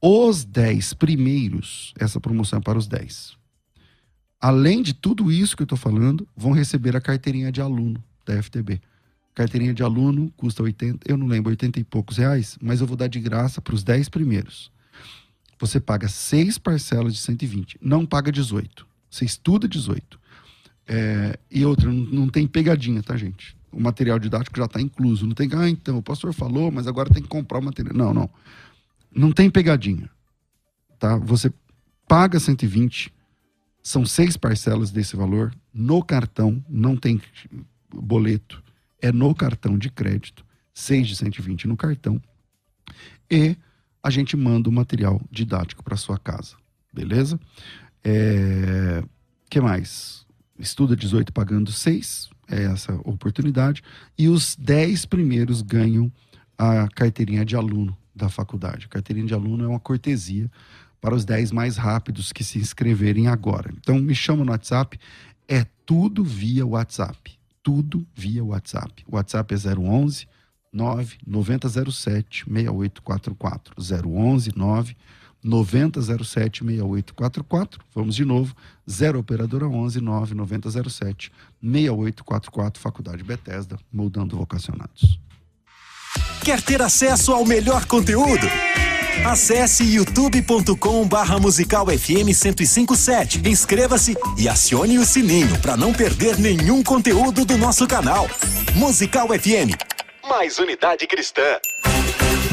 Os 10 primeiros, essa promoção é para os 10 além de tudo isso que eu estou falando, vão receber a carteirinha de aluno da FTB. Carteirinha de aluno custa 80, eu não lembro, 80 e poucos reais, mas eu vou dar de graça para os 10 primeiros. Você paga seis parcelas de 120, não paga 18. Você estuda 18. É, e outra, não, não, tem pegadinha, tá, gente? O material didático já está incluso. Não tem, ah, então, o pastor falou, mas agora tem que comprar o material. Não, não. Não tem pegadinha. Tá? Você paga 120, são seis parcelas desse valor no cartão, não tem boleto, é no cartão de crédito, seis de 120 no cartão. E a gente manda o material didático para sua casa, beleza? É... que mais? Estuda 18 pagando 6, é essa oportunidade. E os 10 primeiros ganham a carteirinha de aluno da faculdade. A carteirinha de aluno é uma cortesia para os 10 mais rápidos que se inscreverem agora. Então me chama no WhatsApp, é tudo via WhatsApp. Tudo via WhatsApp. O WhatsApp é 011 99007 6844. 011 9 9007 6844. Vamos de novo. 0 operadora 11 9 9007 6844 Faculdade Bethesda, moldando vocacionados. Quer ter acesso ao melhor conteúdo? Acesse youtube.com barra musical FM 1057. Inscreva-se e acione o sininho para não perder nenhum conteúdo do nosso canal. Musical FM. Mais unidade cristã.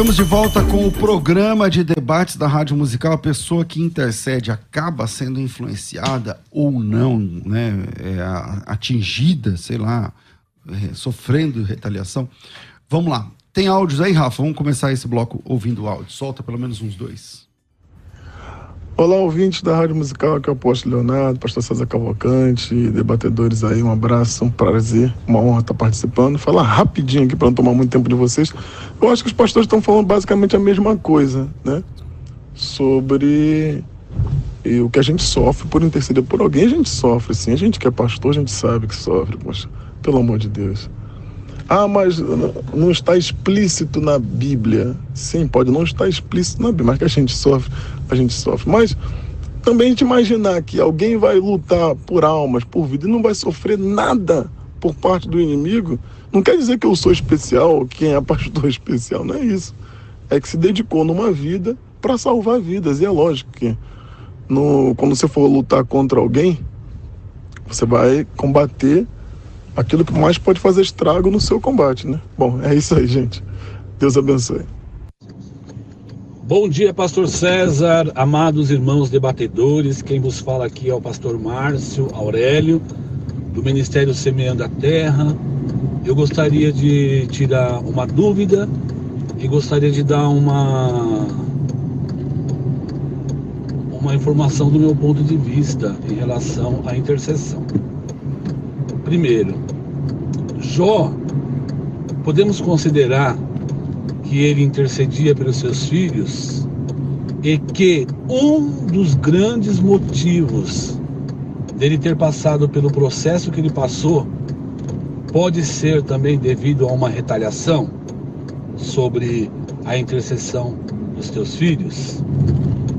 Estamos de volta com o programa de debates da Rádio Musical. A pessoa que intercede acaba sendo influenciada ou não, né? É, atingida, sei lá, é, sofrendo retaliação. Vamos lá. Tem áudios aí, Rafa? Vamos começar esse bloco ouvindo áudio. Solta pelo menos uns dois. Olá, ouvintes da Rádio Musical, aqui é o Apóstolo Leonardo, pastor César Cavalcante, debatedores aí, um abraço, um prazer, uma honra estar participando. Falar rapidinho aqui para não tomar muito tempo de vocês. Eu acho que os pastores estão falando basicamente a mesma coisa, né? Sobre o que a gente sofre por interceder por alguém, a gente sofre, sim. A gente que é pastor, a gente sabe que sofre, poxa, pelo amor de Deus. Ah, mas não está explícito na Bíblia. Sim, pode não estar explícito na Bíblia, mas que a gente sofre, a gente sofre. Mas também a gente imaginar que alguém vai lutar por almas, por vida, e não vai sofrer nada por parte do inimigo, não quer dizer que eu sou especial, quem é pastor especial, não é isso. É que se dedicou numa vida para salvar vidas. E é lógico que no, quando você for lutar contra alguém, você vai combater aquilo que mais pode fazer estrago no seu combate, né? Bom, é isso aí, gente. Deus abençoe. Bom dia, pastor César, amados irmãos debatedores. Quem vos fala aqui é o pastor Márcio Aurélio, do Ministério Semeando a Terra. Eu gostaria de tirar uma dúvida e gostaria de dar uma uma informação do meu ponto de vista em relação à intercessão. Primeiro, Jó, podemos considerar que ele intercedia pelos seus filhos e que um dos grandes motivos dele ter passado pelo processo que ele passou pode ser também devido a uma retaliação sobre a intercessão dos teus filhos.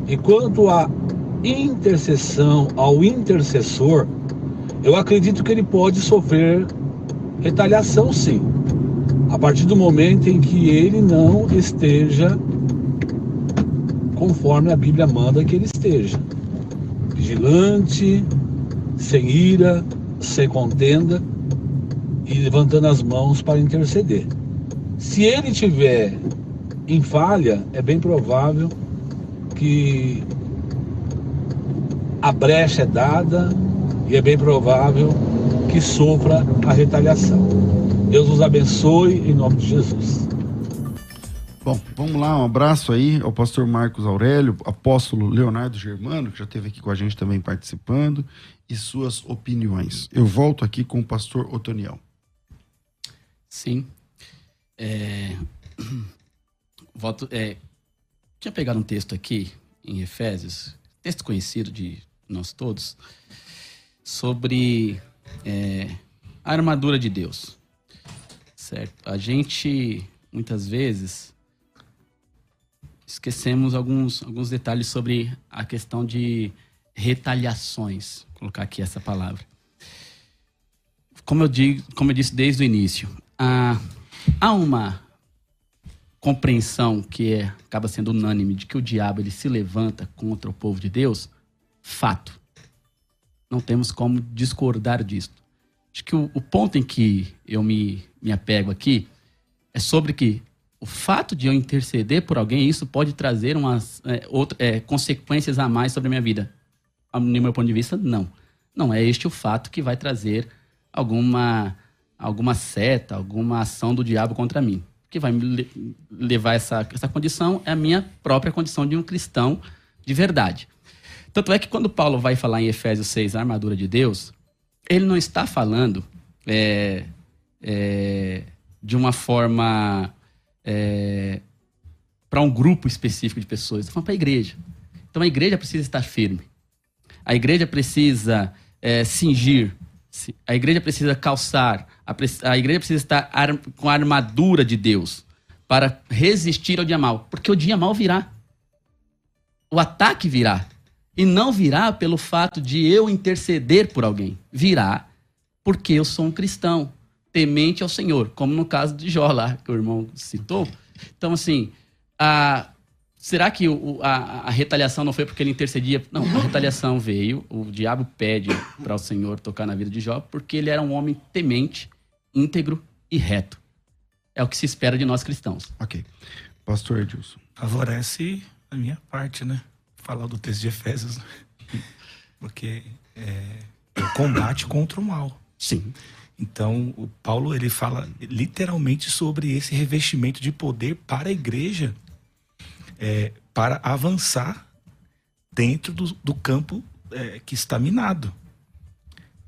E quanto à intercessão, ao intercessor, eu acredito que ele pode sofrer retaliação sim. A partir do momento em que ele não esteja conforme a Bíblia manda que ele esteja. Vigilante, sem ira, sem contenda e levantando as mãos para interceder. Se ele tiver em falha, é bem provável que a brecha é dada e é bem provável que sofra a retaliação. Deus os abençoe em nome de Jesus. Bom, vamos lá, um abraço aí ao pastor Marcos Aurélio, apóstolo Leonardo Germano, que já esteve aqui com a gente também participando, e suas opiniões. Eu volto aqui com o pastor Otoniel. Sim. É... Volto, é... Tinha pegado um texto aqui em Efésios, texto conhecido de nós todos, sobre é... a armadura de Deus. Certo? A gente, muitas vezes, esquecemos alguns, alguns detalhes sobre a questão de retaliações. Vou colocar aqui essa palavra. Como eu, digo, como eu disse desde o início, há, há uma compreensão que é, acaba sendo unânime de que o diabo ele se levanta contra o povo de Deus, fato. Não temos como discordar disso. Acho que o, o ponto em que eu me, me apego aqui é sobre que o fato de eu interceder por alguém, isso pode trazer umas é, outra, é, consequências a mais sobre a minha vida. No meu ponto de vista, não. Não é este o fato que vai trazer alguma, alguma seta, alguma ação do diabo contra mim. O que vai me levar essa, essa condição é a minha própria condição de um cristão de verdade. Tanto é que quando Paulo vai falar em Efésios 6, a armadura de Deus, ele não está falando é, é, de uma forma é, para um grupo específico de pessoas, está falando para a igreja. Então a igreja precisa estar firme. A igreja precisa é, cingir. A igreja precisa calçar. A, a igreja precisa estar ar, com a armadura de Deus para resistir ao dia mal. Porque o dia mal virá. O ataque virá. E não virá pelo fato de eu interceder por alguém. Virá porque eu sou um cristão temente ao Senhor, como no caso de Jó lá, que o irmão citou. Então, assim, a, será que o, a, a, retaliação não foi porque ele intercedia? Não, a retaliação veio, o diabo pede para o Senhor tocar na vida de Jó, porque ele era um homem temente, íntegro e reto. É o que se espera de nós cristãos. Ok. Pastor Edilson. Favorece a minha parte, né? Falar do texto de Efésios. Né? Porque é, é o combate contra o mal. Sim. Então, o Paulo ele fala literalmente sobre esse revestimento de poder para a igreja, é, para avançar dentro do, do campo é, que está minado.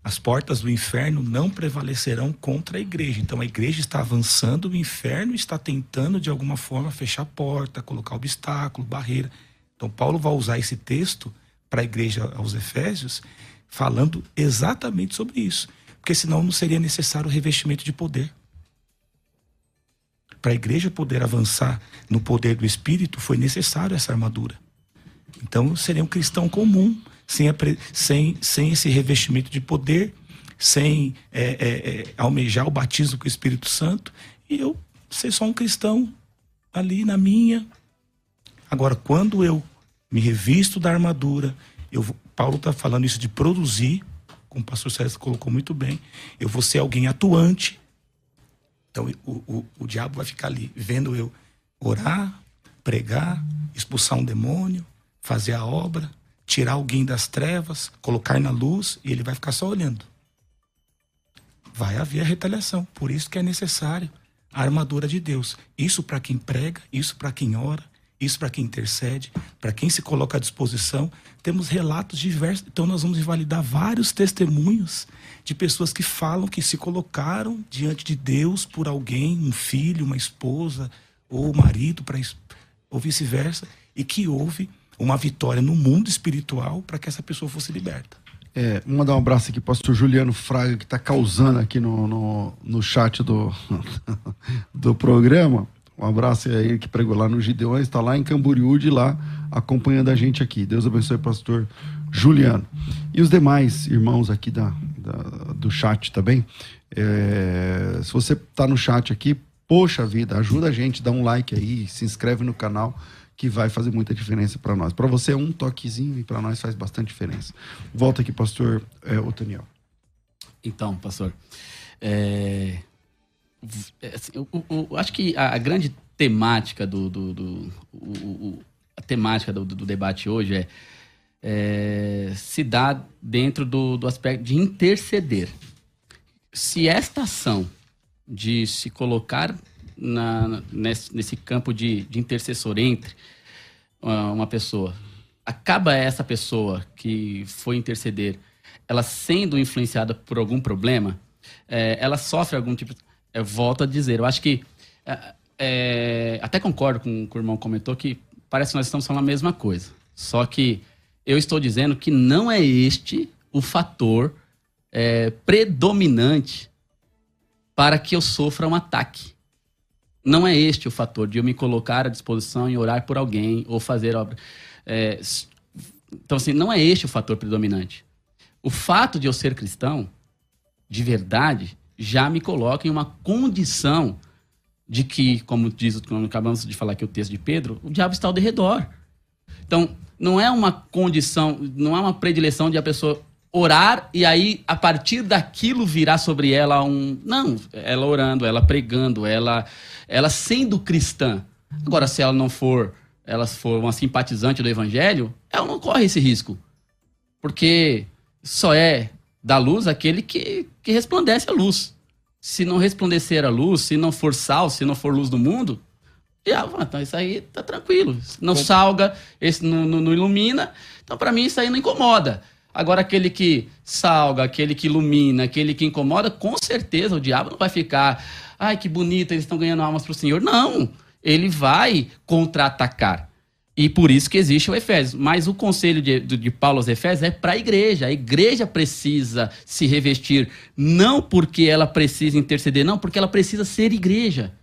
As portas do inferno não prevalecerão contra a igreja. Então, a igreja está avançando, o inferno está tentando de alguma forma fechar a porta, colocar obstáculo, barreira. Então, Paulo vai usar esse texto para a igreja aos Efésios, falando exatamente sobre isso porque senão não seria necessário o revestimento de poder. Para a igreja poder avançar no poder do Espírito, foi necessário essa armadura. Então, seria um cristão comum, sem, sem, sem esse revestimento de poder, sem é, é, é, almejar o batismo com o Espírito Santo, e eu ser só um cristão ali na minha. Agora, quando eu me revisto da armadura, eu, Paulo está falando isso de produzir, como o pastor César colocou muito bem, eu vou ser alguém atuante. Então o, o, o diabo vai ficar ali vendo eu orar, pregar, expulsar um demônio, fazer a obra, tirar alguém das trevas, colocar na luz, e ele vai ficar só olhando. Vai haver a retaliação. Por isso que é necessário a armadura de Deus. Isso para quem prega, isso para quem ora, isso para quem intercede, para quem se coloca à disposição. Temos relatos diversos, então nós vamos invalidar vários testemunhos de pessoas que falam que se colocaram diante de Deus por alguém, um filho, uma esposa ou marido, para ou vice-versa, e que houve uma vitória no mundo espiritual para que essa pessoa fosse liberta. É, vamos mandar um abraço aqui para o pastor Juliano Fraga, que está causando aqui no, no, no chat do, do programa. Um abraço a ele que pregou lá no Gideões, está lá em Camboriú, de lá, acompanhando a gente aqui. Deus abençoe, pastor Juliano. E os demais irmãos aqui da, da do chat também. É, se você está no chat aqui, poxa vida, ajuda a gente, dá um like aí, se inscreve no canal que vai fazer muita diferença para nós. Para você é um toquezinho e para nós faz bastante diferença. Volta aqui, pastor é, Otaniel. Então, pastor, é, eu, eu, eu, acho que a, grande temática do, do, do o, a temática do, do, debate hoje é, é, se dá dentro do, do aspecto de interceder. Se esta ação de se colocar na, nesse, nesse campo de, de intercessor entre uma pessoa, acaba essa pessoa que foi interceder, ela sendo influenciada por algum problema, é, ela sofre algum tipo. Eu volto a dizer, eu acho que. É, é, até concordo com o que o irmão comentou que parece que nós estamos falando a mesma coisa. Só que eu estou dizendo que não é este o fator é, predominante para que eu sofra um ataque. Não é este o fator de eu me colocar à disposição e orar por alguém ou fazer obra. É, então, assim, não é este o fator predominante. O fato de eu ser cristão, de verdade, já me coloca em uma condição de que, como diz, como acabamos de falar aqui o texto de Pedro, o diabo está ao redor. Então, não é uma condição, não é uma predileção de a pessoa orar e aí a partir daquilo virá sobre ela um não ela orando ela pregando ela ela sendo cristã agora se ela não for ela for uma simpatizante do evangelho ela não corre esse risco porque só é da luz aquele que, que resplandece a luz se não resplandecer a luz se não for sal se não for luz do mundo já, então isso aí tá tranquilo não salga esse não, não, não ilumina então para mim isso aí não incomoda Agora, aquele que salga, aquele que ilumina, aquele que incomoda, com certeza o diabo não vai ficar. Ai, que bonito, eles estão ganhando almas para o Senhor. Não. Ele vai contra-atacar. E por isso que existe o Efésios. Mas o conselho de, de Paulo aos Efésios é para a igreja. A igreja precisa se revestir, não porque ela precisa interceder, não, porque ela precisa ser igreja.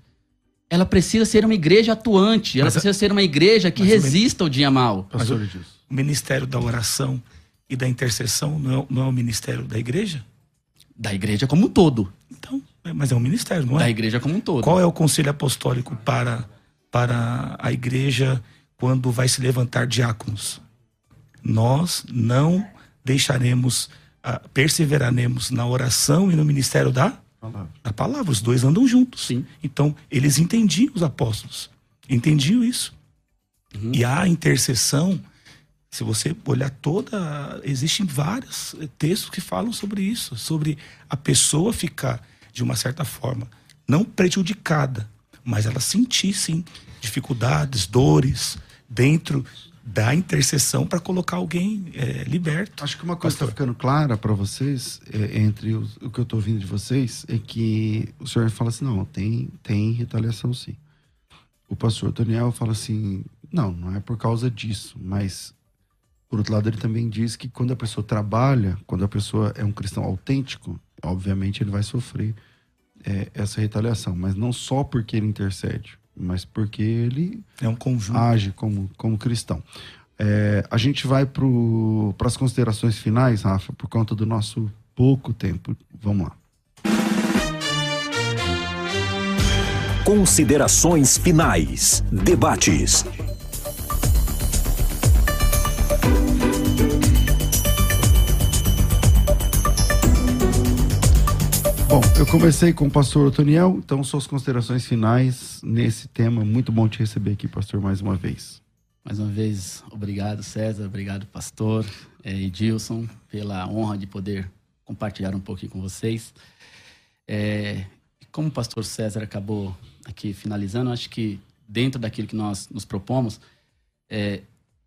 Ela precisa ser uma igreja atuante, ela mas, precisa ser uma igreja que resista ao dia mal. Pastor, o ministério da oração e da intercessão não é, não é o ministério da igreja? Da igreja como um todo. Então, é, mas é um ministério, não é? Da igreja como um todo. Qual é o conselho apostólico para, para a igreja quando vai se levantar diáconos? Nós não deixaremos, uh, perseveraremos na oração e no ministério da palavra. da palavra. Os dois andam juntos. Sim. Então, eles entendiam os apóstolos. Entendiam isso. Uhum. E a intercessão se você olhar toda. Existem vários textos que falam sobre isso, sobre a pessoa ficar, de uma certa forma, não prejudicada, mas ela sentir, sim, dificuldades, dores, dentro da intercessão para colocar alguém é, liberto. Acho que uma coisa está ficando clara para vocês, é, entre os, o que eu estou ouvindo de vocês, é que o senhor fala assim: não, tem, tem retaliação sim. O pastor Daniel fala assim: não, não é por causa disso, mas por outro lado, ele também diz que quando a pessoa trabalha, quando a pessoa é um cristão autêntico, obviamente ele vai sofrer é, essa retaliação, mas não só porque ele intercede, mas porque ele é um conjunto. age como, como cristão. É, a gente vai para as considerações finais, Rafa, por conta do nosso pouco tempo. Vamos lá. Considerações finais. Debates. Eu conversei com o pastor Otoniel, então suas considerações finais nesse tema. Muito bom te receber aqui, pastor, mais uma vez. Mais uma vez, obrigado, César, obrigado, pastor é, Edilson, pela honra de poder compartilhar um pouquinho com vocês. É, como o pastor César acabou aqui finalizando, acho que dentro daquilo que nós nos propomos, é,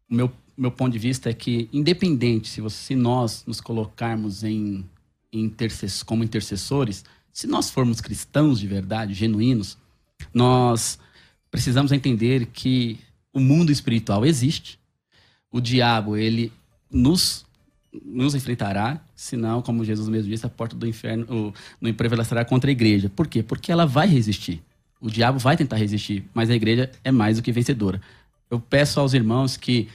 o meu, meu ponto de vista é que, independente se, você, se nós nos colocarmos em intercess como intercessores, se nós formos cristãos de verdade, genuínos, nós precisamos entender que o mundo espiritual existe. O diabo, ele nos nos enfrentará, senão, como Jesus mesmo disse, a porta do inferno, o, no prevalecerá contra a igreja. Por quê? Porque ela vai resistir. O diabo vai tentar resistir, mas a igreja é mais do que vencedora. Eu peço aos irmãos que,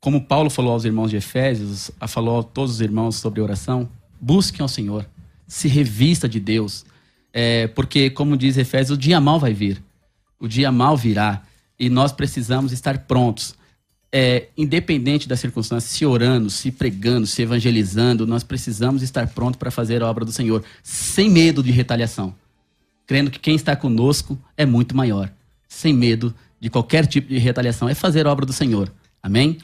como Paulo falou aos irmãos de Efésios, falou a todos os irmãos sobre oração, busquem ao Senhor, se revista de Deus, é, porque, como diz Efésios, o dia mal vai vir, o dia mal virá, e nós precisamos estar prontos. É, independente da circunstância, se orando, se pregando, se evangelizando, nós precisamos estar prontos para fazer a obra do Senhor, sem medo de retaliação, crendo que quem está conosco é muito maior, sem medo de qualquer tipo de retaliação, é fazer a obra do Senhor. Amém?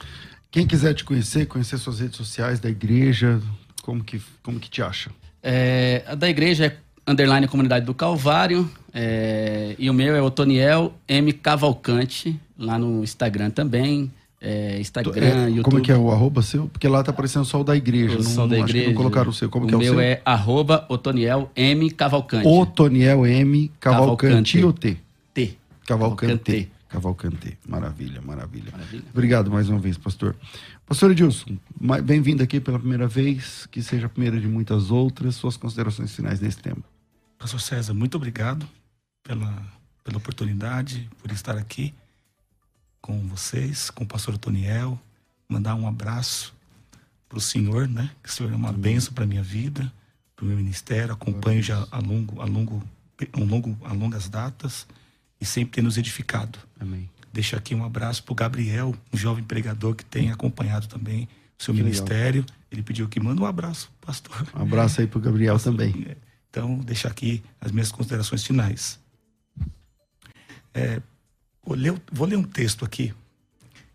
Quem quiser te conhecer, conhecer suas redes sociais da igreja, como que, como que te acha? É, a da igreja é underline comunidade do Calvário. É, e o meu é Otoniel M Cavalcante, lá no Instagram também. É, Instagram, é, YouTube. Como é que é o arroba seu? Porque lá tá aparecendo só o da igreja. O não, da igreja. não colocaram o seu. Como o que é o meu seu? é arroba Otoniel M Cavalcante. Otoniel M Cavalcante. Cavalcante. ou T? T. Cavalcante. Cavalcante. Cavalcante. Maravilha, maravilha, maravilha. Obrigado mais uma vez, pastor. Pastor Edilson, bem-vindo aqui pela primeira vez, que seja a primeira de muitas outras. Suas considerações finais nesse tema. Pastor César, muito obrigado pela, pela oportunidade, por estar aqui com vocês, com o pastor Toniel. Mandar um abraço para o senhor, né? Que o senhor é uma benção para minha vida, para o meu ministério. Acompanho já a longo, a longo, a longo, a longas datas e sempre tem nos edificado. Amém. Deixo aqui um abraço para o Gabriel, um jovem pregador que tem acompanhado também o seu que ministério. Legal. Ele pediu que manda um abraço, pastor. Um abraço aí para o Gabriel pastor, também. É, então, deixo aqui as minhas considerações finais. É, vou, ler, vou, ler, um texto aqui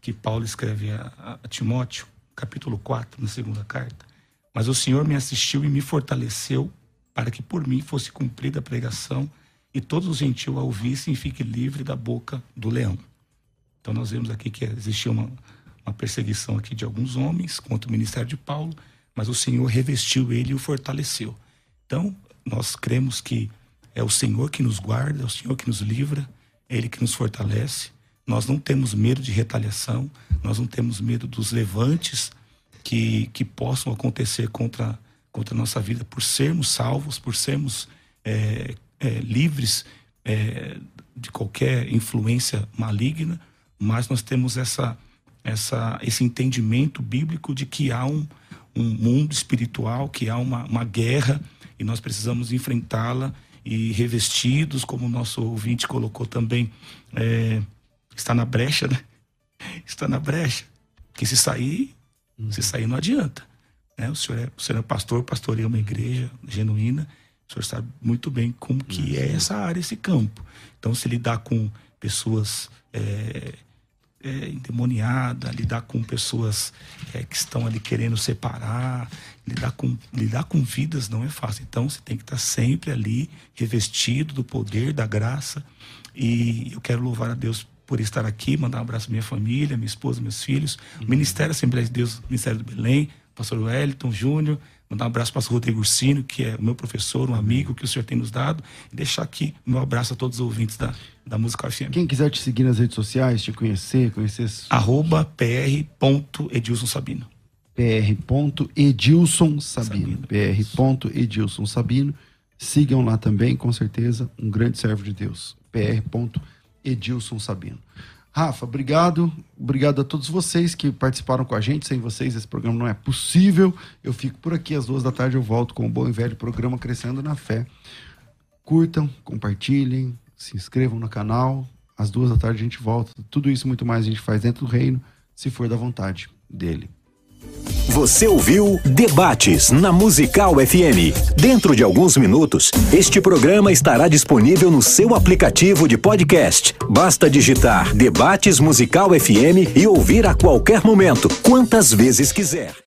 que Paulo escreve a, a Timóteo, capítulo 4, na segunda carta. Mas o Senhor me assistiu e me fortaleceu para que por mim fosse cumprida a pregação e todos os gentios a ouvissem e fique livre da boca do leão. Então nós vemos aqui que existia uma, uma perseguição aqui de alguns homens contra o ministério de Paulo, mas o Senhor revestiu ele e o fortaleceu. Então nós cremos que é o Senhor que nos guarda, é o Senhor que nos livra, é Ele que nos fortalece. Nós não temos medo de retaliação, nós não temos medo dos levantes que, que possam acontecer contra, contra a nossa vida por sermos salvos, por sermos é, é, livres é, de qualquer influência maligna, mas nós temos essa, essa, esse entendimento bíblico de que há um, um mundo espiritual, que há uma, uma guerra e nós precisamos enfrentá-la e revestidos, como o nosso ouvinte colocou também, é, está na brecha, né? Está na brecha. Que se sair, uhum. se sair não adianta. Né? O, senhor é, o senhor é pastor, pastoreia uma igreja genuína, o senhor sabe muito bem como que é essa área, esse campo. Então, se lidar com pessoas é, é, endemoniadas, lidar com pessoas é, que estão ali querendo separar, lidar com, lidar com vidas não é fácil. Então, você tem que estar sempre ali, revestido do poder, da graça. E eu quero louvar a Deus por estar aqui, mandar um abraço à minha família, minha esposa, meus filhos, uhum. Ministério Assembleia de Deus, Ministério do Belém, pastor Wellington Júnior, Mandar um abraço para o Rodrigo Ursino, que é o meu professor, um amigo que o senhor tem nos dado. E deixar aqui meu abraço a todos os ouvintes da, da Música FM. Quem quiser te seguir nas redes sociais, te conhecer, conhecer... Arroba pr.edilson Sabino. pr.edilson Sabino. pr.edilson Sabino. Sigam lá também, com certeza, um grande servo de Deus. pr.edilson Sabino. Rafa, obrigado. Obrigado a todos vocês que participaram com a gente. Sem vocês, esse programa não é possível. Eu fico por aqui às duas da tarde. Eu volto com o bom e velho programa Crescendo na Fé. Curtam, compartilhem, se inscrevam no canal. Às duas da tarde a gente volta. Tudo isso muito mais a gente faz dentro do reino, se for da vontade dele. Você ouviu Debates na Musical FM. Dentro de alguns minutos, este programa estará disponível no seu aplicativo de podcast. Basta digitar Debates Musical FM e ouvir a qualquer momento, quantas vezes quiser.